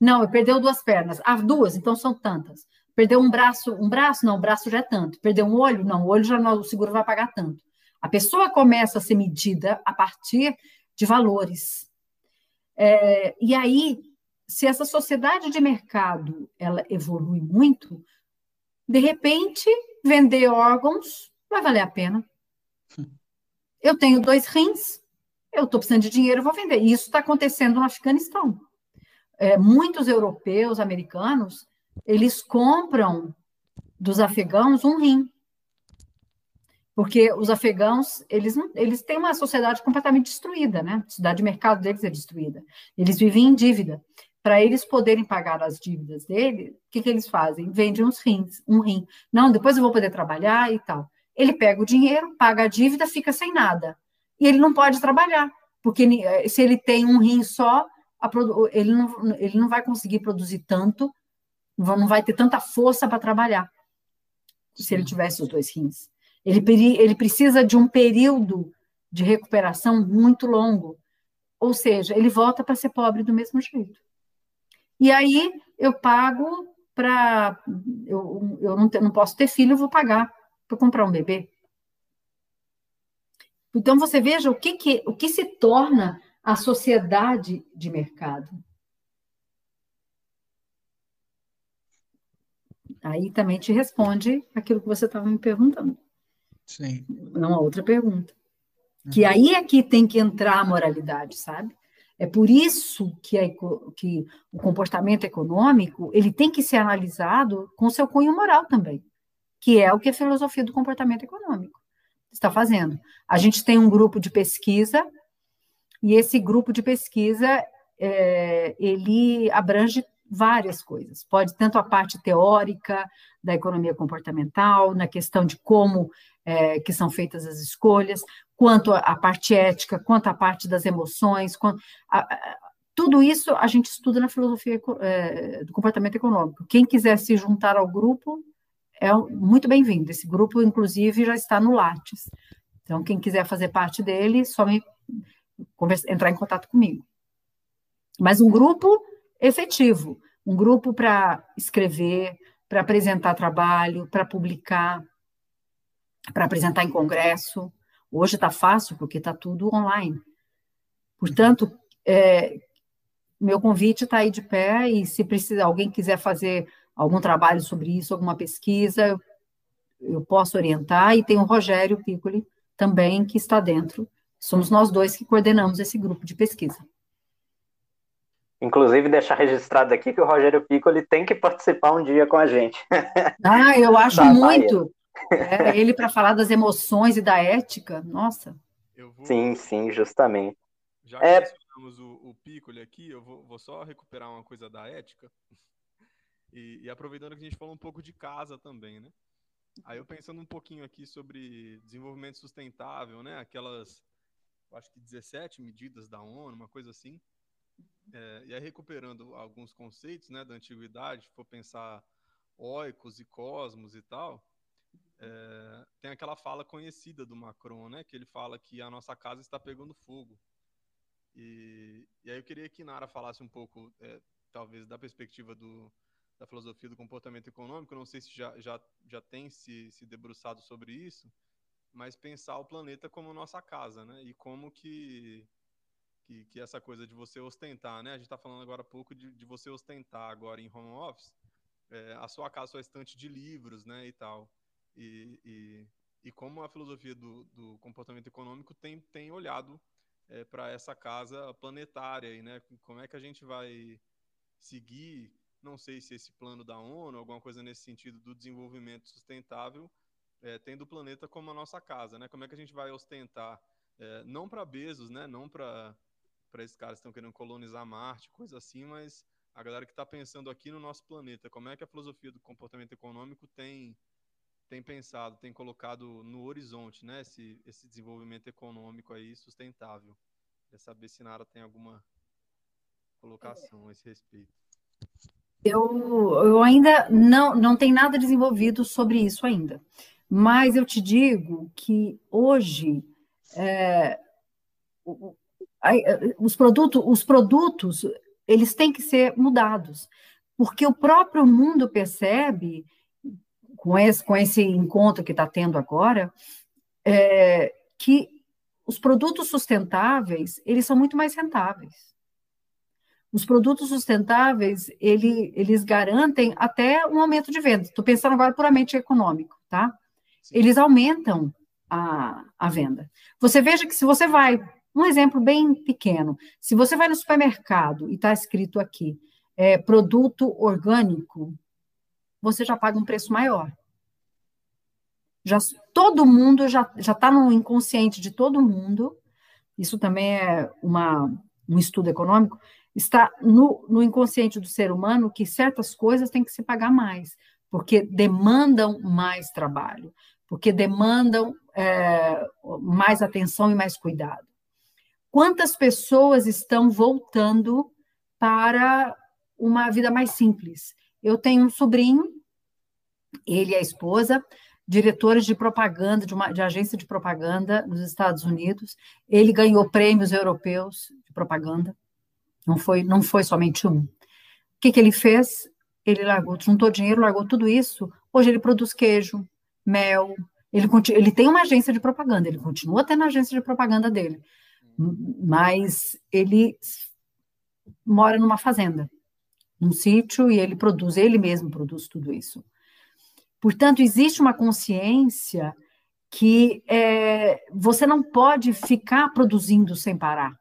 Speaker 4: Não, perdeu duas pernas. Ah, duas, então são tantas. Perdeu um braço, um braço, não, o braço já é tanto. Perdeu um olho, não, o olho já não, o seguro vai pagar tanto. A pessoa começa a ser medida a partir de valores. É, e aí se essa sociedade de mercado ela evolui muito, de repente vender órgãos vai valer a pena. Eu tenho dois rins, eu estou precisando de dinheiro, vou vender. E isso está acontecendo no Afeganistão. É, muitos europeus, americanos, eles compram dos afegãos um rim. Porque os afegãos, eles, eles têm uma sociedade completamente destruída, né? A cidade de mercado deles é destruída. Eles vivem em dívida para eles poderem pagar as dívidas dele, o que, que eles fazem? Vendem uns rins, um rim. Não, depois eu vou poder trabalhar e tal. Ele pega o dinheiro, paga a dívida, fica sem nada. E ele não pode trabalhar, porque eh, se ele tem um rim só, ele não, ele não vai conseguir produzir tanto, não vai ter tanta força para trabalhar, se ele tivesse os dois rins. Ele, ele precisa de um período de recuperação muito longo. Ou seja, ele volta para ser pobre do mesmo jeito. E aí eu pago para. Eu, eu não, te, não posso ter filho, eu vou pagar para comprar um bebê. Então você veja o que, que, o que se torna a sociedade de mercado. Aí também te responde aquilo que você estava me perguntando.
Speaker 5: Sim.
Speaker 4: Não a outra pergunta. Uhum. Que aí é que tem que entrar a moralidade, sabe? É por isso que, a, que o comportamento econômico ele tem que ser analisado com seu cunho moral também, que é o que a filosofia do comportamento econômico está fazendo. A gente tem um grupo de pesquisa e esse grupo de pesquisa é, ele abrange várias coisas. Pode tanto a parte teórica da economia comportamental, na questão de como é, que são feitas as escolhas, quanto a, parte ética, quanto a parte das emoções, quanto, a, a, tudo isso a gente estuda na filosofia é, do comportamento econômico. Quem quiser se juntar ao grupo é muito bem-vindo. Esse grupo, inclusive, já está no Lattes. Então, quem quiser fazer parte dele, só me conversa, entrar em contato comigo. Mas um grupo efetivo, um grupo para escrever, para apresentar trabalho, para publicar, para apresentar em congresso, Hoje está fácil porque está tudo online. Portanto, é, meu convite está aí de pé e se precisa, alguém quiser fazer algum trabalho sobre isso, alguma pesquisa, eu posso orientar. E tem o Rogério Piccoli também que está dentro. Somos nós dois que coordenamos esse grupo de pesquisa.
Speaker 3: Inclusive, deixar registrado aqui que o Rogério Piccoli tem que participar um dia com a gente.
Speaker 4: Ah, eu acho muito. É, ele para falar das emoções e da ética, nossa.
Speaker 3: Vou... Sim, sim, justamente.
Speaker 1: Já que é... nós o, o Piccoli aqui, eu vou, vou, só recuperar uma coisa da ética. E, e, aproveitando que a gente falou um pouco de casa também, né? Aí eu pensando um pouquinho aqui sobre desenvolvimento sustentável, né? Aquelas, acho que 17 medidas da ONU, uma coisa assim. É, e aí recuperando alguns conceitos, né, da antiguidade, se for pensar oikos e cosmos e tal, é, tem aquela fala conhecida do Macron, né? Que ele fala que a nossa casa está pegando fogo. E, e aí eu queria que Nara falasse um pouco, é, talvez, da perspectiva do, da filosofia do comportamento econômico. Não sei se já, já, já tem se, se debruçado sobre isso, mas pensar o planeta como nossa casa, né? E como que, que, que essa coisa de você ostentar, né? A gente está falando agora há pouco de, de você ostentar agora em home office, é, a sua casa, a sua estante de livros, né? E tal. E, e, e como a filosofia do, do comportamento econômico tem, tem olhado é, para essa casa planetária né, como é que a gente vai seguir, não sei se esse plano da ONU, alguma coisa nesse sentido do desenvolvimento sustentável, é, tendo o planeta como a nossa casa, né? Como é que a gente vai ostentar, é, não para Bezos, né? Não para para esses caras que estão querendo colonizar Marte, coisa assim, mas a galera que está pensando aqui no nosso planeta, como é que a filosofia do comportamento econômico tem tem pensado, tem colocado no horizonte, né, esse, esse desenvolvimento econômico aí sustentável. Queria saber se Nara tem alguma colocação a esse respeito.
Speaker 4: Eu, eu ainda não, não tem nada desenvolvido sobre isso ainda, mas eu te digo que hoje é, os, produtos, os produtos eles têm que ser mudados, porque o próprio mundo percebe com esse, com esse encontro que está tendo agora, é, que os produtos sustentáveis, eles são muito mais rentáveis. Os produtos sustentáveis, ele, eles garantem até um aumento de venda. Estou pensando agora puramente econômico, tá? Eles aumentam a, a venda. Você veja que se você vai, um exemplo bem pequeno, se você vai no supermercado e está escrito aqui, é, produto orgânico, você já paga um preço maior. Já todo mundo já está no inconsciente de todo mundo. Isso também é uma, um estudo econômico. Está no, no inconsciente do ser humano que certas coisas têm que se pagar mais, porque demandam mais trabalho, porque demandam é, mais atenção e mais cuidado. Quantas pessoas estão voltando para uma vida mais simples? Eu tenho um sobrinho, ele e a esposa, diretores de propaganda, de uma de agência de propaganda nos Estados Unidos. Ele ganhou prêmios europeus de propaganda. Não foi, não foi somente um. O que, que ele fez? Ele largou, juntou dinheiro, largou tudo isso. Hoje ele produz queijo, mel. Ele, ele tem uma agência de propaganda, ele continua tendo a agência de propaganda dele. Mas ele mora numa fazenda num sítio e ele produz, ele mesmo produz tudo isso. Portanto, existe uma consciência que é, você não pode ficar produzindo sem parar,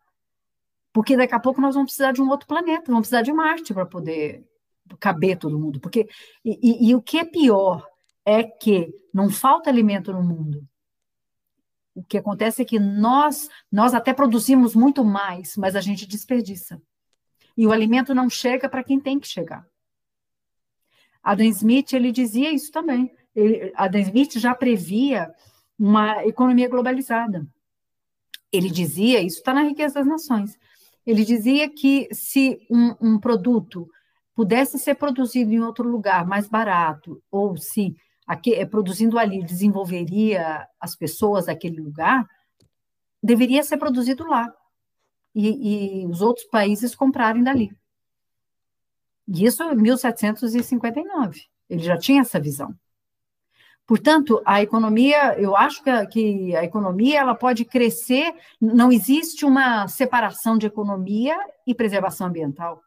Speaker 4: porque daqui a pouco nós vamos precisar de um outro planeta, vamos precisar de Marte para poder caber todo mundo. Porque e, e, e o que é pior é que não falta alimento no mundo. O que acontece é que nós nós até produzimos muito mais, mas a gente desperdiça. E o alimento não chega para quem tem que chegar. Adam Smith ele dizia isso também. Ele, Adam Smith já previa uma economia globalizada. Ele dizia, isso está na riqueza das nações, ele dizia que se um, um, produto pudesse ser produzido em outro lugar mais barato, ou se aqui, é, produzindo ali desenvolveria as pessoas daquele lugar, deveria ser produzido lá e, e os outros países comprarem dali. E isso em 1759. Ele já tinha essa visão. Portanto, a economia, eu acho que a, que a, economia ela pode crescer, não existe uma separação de economia e preservação ambiental.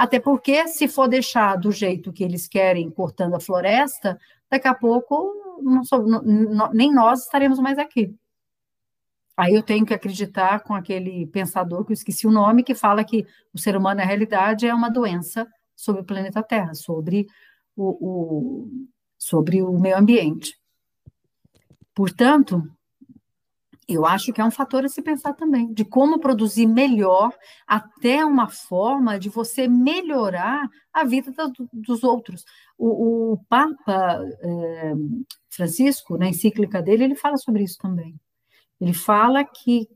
Speaker 4: Até porque, se for deixar do jeito que eles querem, cortando a floresta, daqui a pouco não sou, não, nem nós estaremos mais aqui. Aí eu tenho que acreditar com aquele pensador que eu esqueci o nome, que fala que o ser humano, na realidade, é uma doença sobre o planeta Terra, sobre o, o sobre o meio ambiente. Portanto, eu acho que é um fator a se pensar também, de como produzir melhor, até uma forma de você melhorar a vida do, dos outros. O, o Papa é, Francisco, na encíclica dele, ele fala sobre isso também. Ele fala que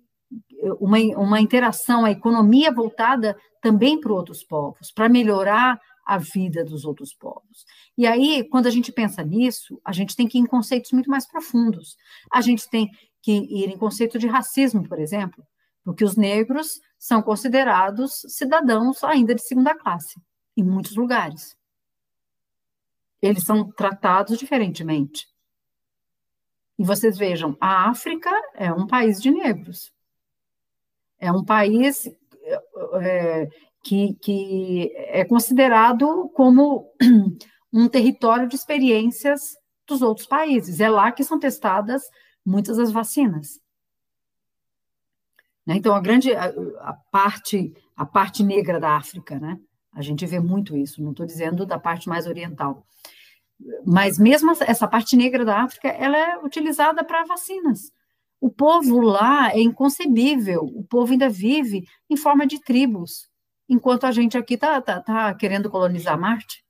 Speaker 4: uma, uma interação, a economia voltada também para outros povos, para melhorar a vida dos outros povos. E aí, quando a gente pensa nisso, a gente tem que ir em conceitos muito mais profundos. A gente tem que ir em conceito de racismo, por exemplo, porque os negros são considerados cidadãos ainda de segunda classe, em muitos lugares. Eles são tratados diferentemente. E vocês vejam, a África é um país de negros. É um país é, que, que é considerado como um território de experiências dos outros países. É lá que são testadas muitas das vacinas. Né? Então, a grande a, a, parte a parte negra da África, né? A gente vê muito isso. Não estou dizendo da parte mais oriental, mas mesmo essa parte negra da África, ela é utilizada para vacinas. O povo lá é inconcebível. O povo ainda vive em forma de tribos, enquanto a gente aqui está tá, tá querendo colonizar Marte.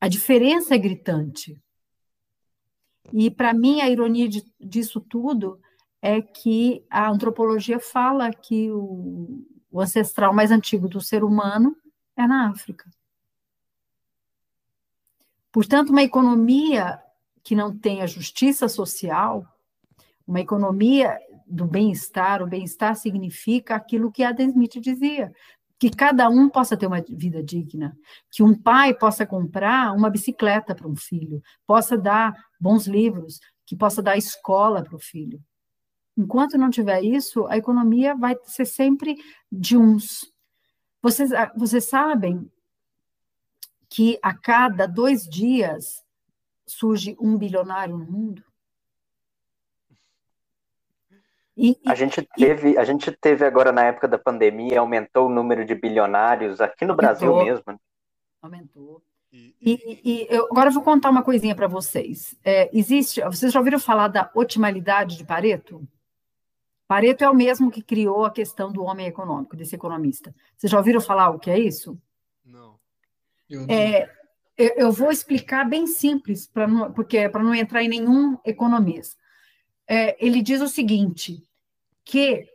Speaker 4: A diferença é gritante. E, para mim, a ironia de, disso tudo é que a antropologia fala que o, o ancestral mais antigo do ser humano é na África. Portanto, uma economia que não tenha justiça social, uma economia do bem-estar, o bem-estar significa aquilo que Adam Smith dizia, que cada um possa ter uma vida digna, que um pai possa comprar uma bicicleta para um filho, possa dar bons livros, que possa dar escola para o filho. Enquanto não tiver isso, a economia vai ser sempre de uns. Vocês, ah, vocês sabem que a cada dois dias surge um bilionário no mundo?
Speaker 3: E, a, gente teve, a gente teve agora na época da pandemia, aumentou o número de bilionários aqui no Brasil aumentou, mesmo. Né?
Speaker 4: Aumentou. E, e, e eu, agora eu vou contar uma coisinha para vocês. É, existe, vocês já ouviram falar da otimalidade de Pareto? Pareto é o mesmo que criou a questão do homem econômico, desse economista. Vocês já ouviram falar o que é isso?
Speaker 1: Não.
Speaker 4: Eu, é, eu vou explicar bem simples, pra não, porque é para não entrar em nenhum economista. É, ele diz o seguinte: que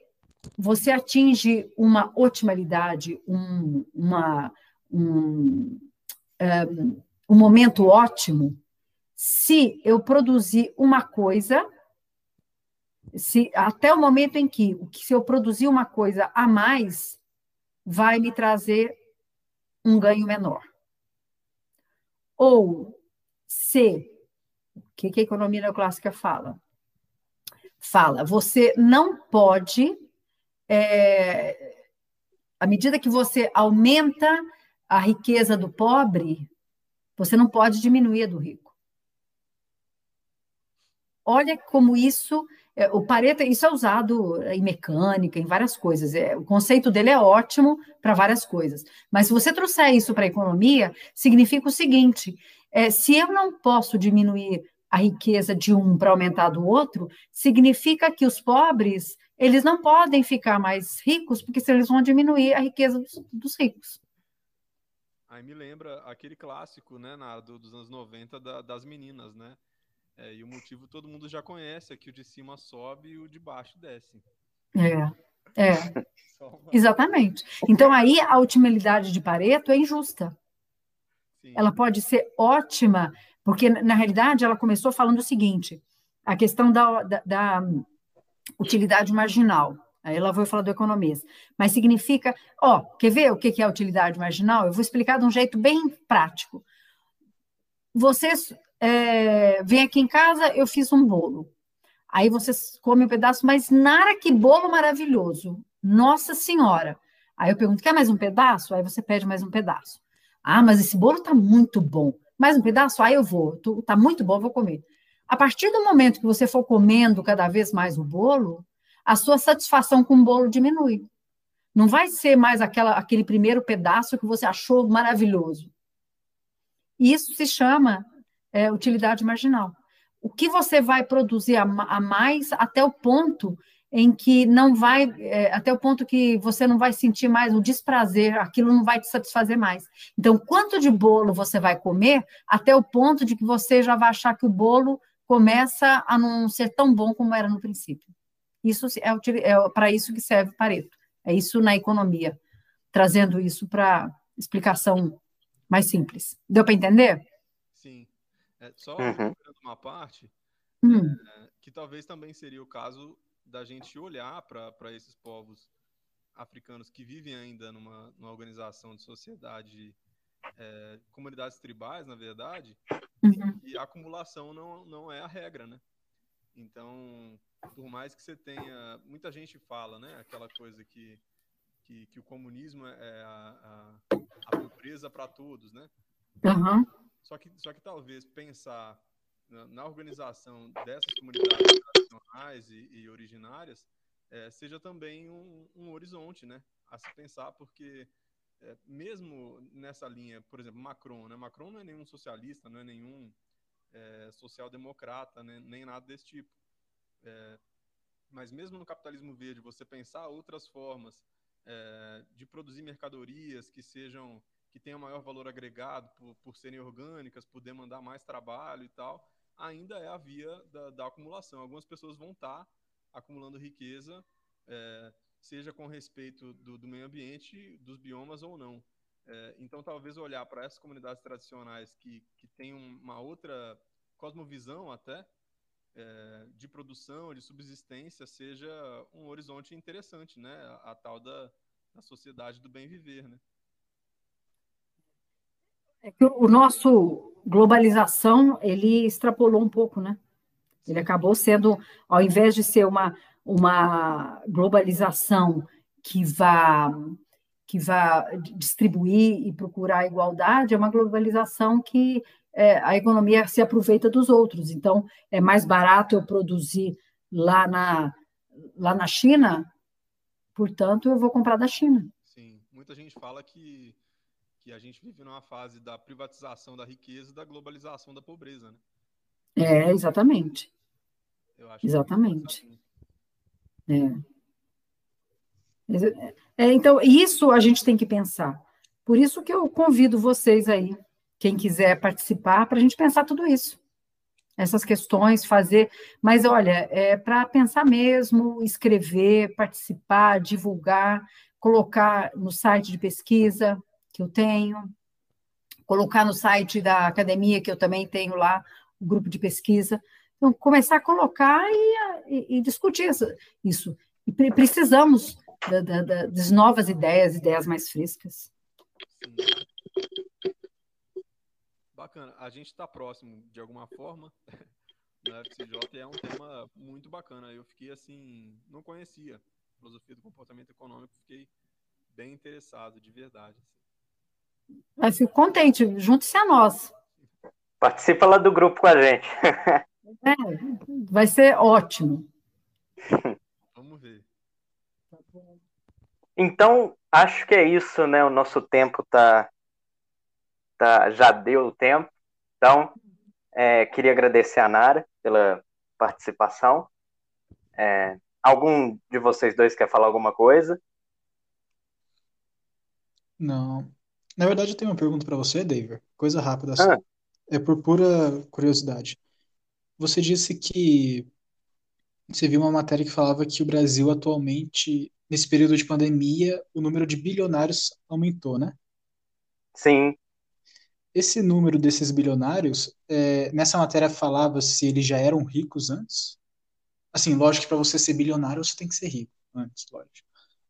Speaker 4: você atinge uma otimalidade, um, uma, um, um, um momento ótimo, se eu produzir uma coisa, se até o momento em que, se eu produzir uma coisa a mais, vai me trazer um ganho menor. Ou se, o que, que a economia neoclássica fala? Fala: você não pode, é, à medida que você aumenta a riqueza do pobre, você não pode diminuir a do rico. Olha como isso, é, o Pareto, isso é usado em mecânica, em várias coisas. É, o conceito dele é ótimo para várias coisas. Mas se você trouxer isso para a economia, significa o seguinte: é, se eu não posso diminuir a riqueza de um para aumentar do outro, significa que os pobres eles não podem ficar mais ricos, porque se eles vão diminuir a riqueza dos, dos ricos.
Speaker 1: Aí me lembra aquele clássico, né, na, do, dos anos 90 da, das meninas, né? É, e o motivo todo mundo já conhece, é que o de cima sobe e o de baixo desce.
Speaker 4: É, é. Exatamente. Então aí a utilidade de Pareto é injusta. Sim. Ela pode ser ótima porque, na realidade, ela começou falando o seguinte: a questão da, da, da utilidade marginal. Aí ela vai falar do economista. Mas significa, ó, quer ver o que é a utilidade marginal? Eu vou explicar de um jeito bem prático. Vocês é, vêm aqui em casa, eu fiz um bolo. Aí vocês comem um pedaço, mas nara que bolo maravilhoso. Nossa Senhora. Aí eu pergunto, quer mais um pedaço? Aí você pede mais um pedaço. Ah, mas esse bolo tá muito bom mais um pedaço? Aí eu vou, tu, tá muito bom, vou comer. A partir do momento que você for comendo cada vez mais o bolo, a sua satisfação com o bolo diminui. Não vai ser mais aquela, aquele primeiro pedaço que você achou maravilhoso. Isso se chama é, utilidade marginal. O que você vai produzir a, a mais até o ponto em que não vai, é, até o ponto que você não vai sentir mais o desprazer, aquilo não vai te satisfazer mais. Então, quanto de bolo você vai comer, até o ponto de que você já vai achar que o bolo começa a não ser tão bom como era no princípio. Isso é, é para isso que serve Pareto. É isso na economia, trazendo isso para explicação mais simples. Deu para entender?
Speaker 1: Sim. É, só uhum. uma parte, hum. é, que talvez também seria o caso da gente olhar para esses povos africanos que vivem ainda numa, numa organização de sociedade, é, comunidades tribais, na verdade, uhum. e a acumulação não, não é a regra, né? Então, por mais que você tenha. Muita gente fala, né? Aquela coisa que, que, que o comunismo é a, a, a pobreza para todos, né?
Speaker 4: Uhum.
Speaker 1: Só, que, só que talvez pensar na, na organização dessas comunidades tradicionais e, e originárias, é, seja também um, um, horizonte, né, a se pensar, porque é, mesmo nessa linha, por exemplo, Macron, né, Macron não é nenhum socialista, não é nenhum é, social-democrata, né, nem nada desse tipo. É, mas mesmo no capitalismo verde, você pensar outras formas é, de produzir mercadorias que sejam que tenham maior valor agregado por, por serem orgânicas, por demandar mais trabalho e tal, ainda é a via da, da acumulação. Algumas pessoas vão estar tá acumulando riqueza, é, seja com respeito do, do, meio ambiente, dos biomas ou não. É, então, talvez olhar para essas comunidades tradicionais que, que têm uma outra cosmovisão até, é, de produção, de subsistência, seja um horizonte interessante, né? A, a tal da, da sociedade do bem viver, né?
Speaker 4: É que o nosso globalização, ele extrapolou um pouco, né? Ele acabou sendo, ao invés de ser uma, uma globalização que vá que vá distribuir e procurar a igualdade, é uma globalização que é, a economia se aproveita dos outros. Então, é mais barato eu produzir lá na, lá na China, portanto, eu vou comprar da China.
Speaker 1: Sim, muita gente fala que que a gente vive numa fase da privatização da riqueza e da globalização da pobreza, né?
Speaker 4: É, exatamente. exatamente. É. é. Então, isso a gente tem que pensar. Por isso que eu convido vocês aí, quem quiser participar, para a gente pensar tudo isso. Essas questões, fazer. Mas, olha, é para pensar mesmo, escrever, participar, divulgar, colocar no site de pesquisa, que eu tenho, colocar no site da academia, que eu também tenho lá, o grupo de pesquisa. Então, começar a colocar e, e, e discutir isso. E pre precisamos da, da, da, das novas ideias, ideias mais frescas.
Speaker 1: Bacana. A gente está próximo de alguma forma na FCJ e é um tema muito bacana. Eu fiquei assim, não conhecia filosofia do comportamento econômico, fiquei bem interessado, de verdade. Assim.
Speaker 4: Eu fico contente, junte-se a nós.
Speaker 3: Participa lá do grupo com a gente.
Speaker 4: É, vai ser ótimo.
Speaker 1: Vamos ver.
Speaker 3: Então, acho que é isso, né? O nosso tempo tá, tá já deu o tempo. Então, é, queria agradecer a Nara pela participação. É, algum de vocês dois quer falar alguma coisa?
Speaker 5: Não. Na verdade, eu tenho uma pergunta para você, David. Coisa rápida assim. Ah. É por pura curiosidade. Você disse que você viu uma matéria que falava que o Brasil atualmente, nesse período de pandemia, o número de bilionários aumentou, né?
Speaker 3: Sim.
Speaker 5: Esse número desses bilionários, é, nessa matéria falava se eles já eram ricos antes. Assim, lógico que para você ser bilionário você tem que ser rico antes, lógico.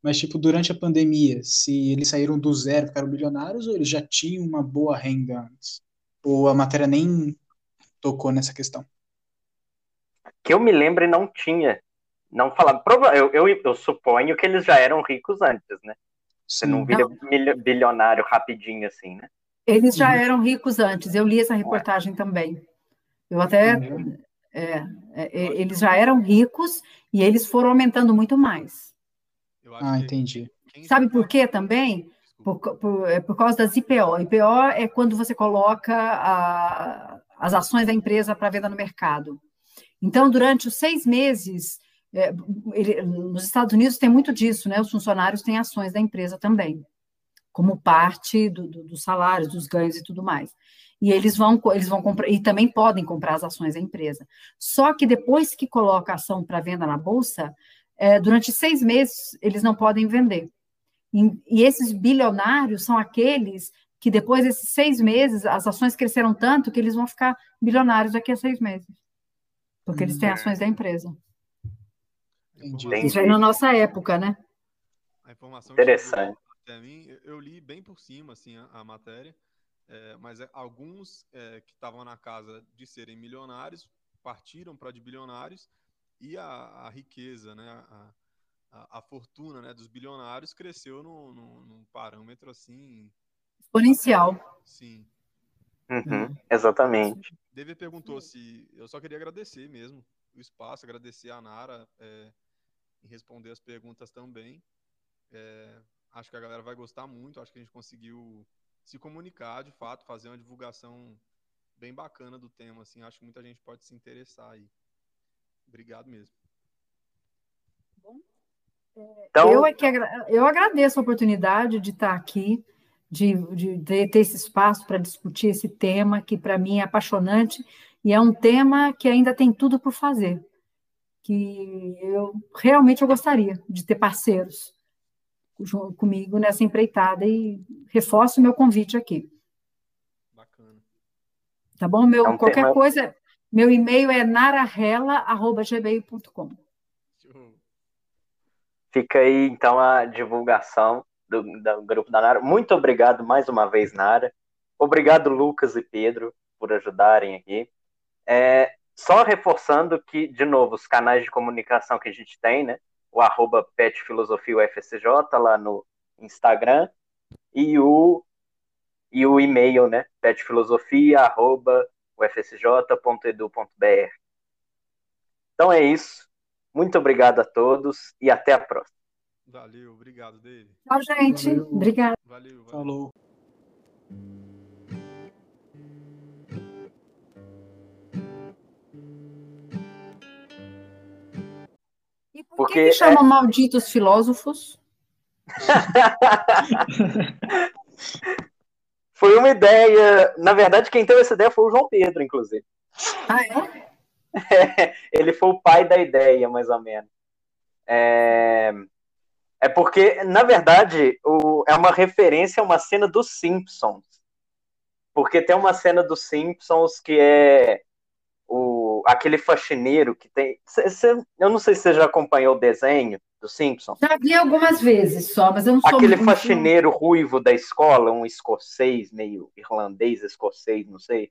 Speaker 5: Mas, tipo, durante a pandemia, se eles saíram do zero, ficaram bilionários, ou eles já tinham uma boa renda antes? Ou a matéria nem tocou nessa questão?
Speaker 3: Que eu me lembre, não tinha. Não falava. Eu, eu, eu suponho que eles já eram ricos antes, né? Você não vira não. bilionário rapidinho assim, né?
Speaker 4: Eles já uhum. eram ricos antes. Eu li essa reportagem também. Eu até. Uhum. É, é, eles já eram ricos e eles foram aumentando muito mais
Speaker 5: ah, entendi.
Speaker 4: Sabe por quê também? Por, por, é por causa das IPO. IPO é quando você coloca a, as ações da empresa para venda no mercado. Então, durante os seis meses, é, ele, nos Estados Unidos tem muito disso, né? Os funcionários têm ações da empresa também, como parte do, do, dos salários, dos ganhos e tudo mais. E eles vão, eles vão comprar, e também podem comprar as ações da empresa. Só que depois que coloca a ação para venda na bolsa, é, durante seis meses eles não podem vender. E, e, esses bilionários são aqueles que depois desses seis meses as ações cresceram tanto que eles vão ficar bilionários daqui a seis meses, porque eles têm ações da empresa. Entendi. Isso aí na nossa época, né?
Speaker 1: A informação
Speaker 3: Interessante.
Speaker 1: até mim, eu li bem por cima assim a, a matéria, é, mas é, alguns é, que estavam na casa de serem milionários partiram para de bilionários e a, a riqueza, né, a, a, a, fortuna né, dos bilionários cresceu num, num, num parâmetro assim
Speaker 4: exponencial.
Speaker 1: Sim.
Speaker 3: Uhum, exatamente.
Speaker 1: David perguntou se. Eu só queria agradecer mesmo o espaço, agradecer a Nara é, em responder as perguntas também. É, acho que a galera vai gostar muito. Acho que a gente conseguiu se comunicar de fato, fazer uma divulgação bem bacana do tema. Assim, acho que muita gente pode se interessar aí. Obrigado mesmo.
Speaker 4: Então... Eu, é que agra eu agradeço a oportunidade de estar aqui, de, de, de ter esse espaço para discutir esse tema, que para mim é apaixonante, e é um tema que ainda tem tudo por fazer. Que eu realmente eu gostaria de ter parceiros comigo nessa empreitada e reforço o meu convite aqui.
Speaker 1: Bacana.
Speaker 4: Tá bom? Meu, é qualquer tema... coisa, meu e-mail é nararela.gmail.com.
Speaker 3: Fica aí, então, a divulgação do, do grupo da Nara. Muito obrigado mais uma vez, Nara. Obrigado, Lucas e Pedro, por ajudarem aqui. É, só reforçando que, de novo, os canais de comunicação que a gente tem, né? O arroba petfilosofiaufsj lá no Instagram e o, e o e-mail, né? petfilosofia.ufsj.edu.br. Então é isso. Muito obrigado a todos e até a próxima.
Speaker 1: Valeu, obrigado, David.
Speaker 4: Tchau, gente. Valeu. Obrigado.
Speaker 1: Valeu, valeu.
Speaker 5: Falou.
Speaker 4: E por Porque que, que chamam é... malditos filósofos?
Speaker 3: foi uma ideia. Na verdade, quem teve essa ideia foi o João Pedro, inclusive.
Speaker 4: Ah, é?
Speaker 3: ele foi o pai da ideia, mais ou menos. É, é porque, na verdade, o... é uma referência a uma cena dos Simpsons. Porque tem uma cena dos Simpsons que é o... aquele faxineiro que tem. Cê, cê... Eu não sei se você já acompanhou o desenho dos Simpsons.
Speaker 4: Já vi algumas vezes só, mas eu não sou
Speaker 3: Aquele muito... faxineiro ruivo da escola, um escocês, meio irlandês, escocês, não sei.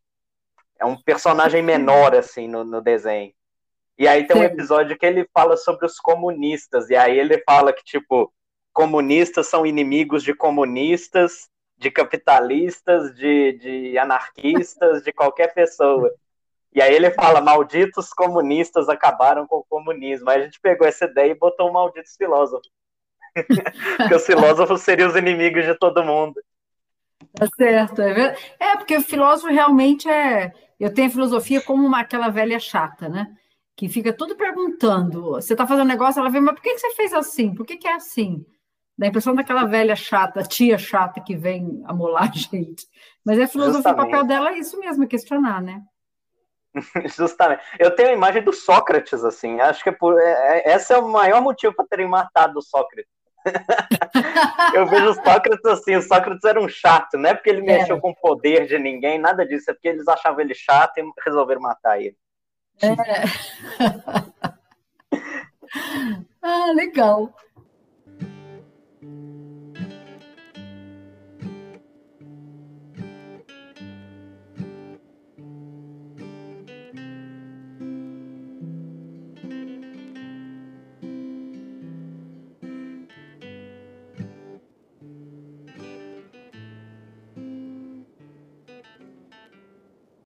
Speaker 3: É um personagem menor, assim, no, no desenho. E aí tem um episódio que ele fala sobre os comunistas, e aí ele fala que, tipo, comunistas são inimigos de comunistas, de capitalistas, de, de anarquistas, de qualquer pessoa. E aí ele fala, malditos comunistas acabaram com o comunismo. Aí a gente pegou essa ideia e botou um malditos filósofos. Porque os filósofos seriam os inimigos de todo mundo.
Speaker 4: Tá certo, é, é porque o filósofo realmente é. Eu tenho a filosofia como uma, aquela velha chata, né? Que fica tudo perguntando. Você está fazendo um negócio, ela vem, mas por que, que você fez assim? Por que, que é assim? Dá a impressão daquela velha chata, tia chata que vem amolar a gente. Mas a filosofia, Justamente. o papel dela é isso mesmo, é questionar, né?
Speaker 3: Justamente. Eu tenho a imagem do Sócrates, assim. Acho que é por, é, é esse é o maior motivo para terem matado o Sócrates. eu vejo o Sócrates assim, o Sócrates era um chato, não é porque ele é. mexeu com o poder de ninguém, nada disso, é porque eles achavam ele chato e resolveram matar ele.
Speaker 4: É. ah, legal.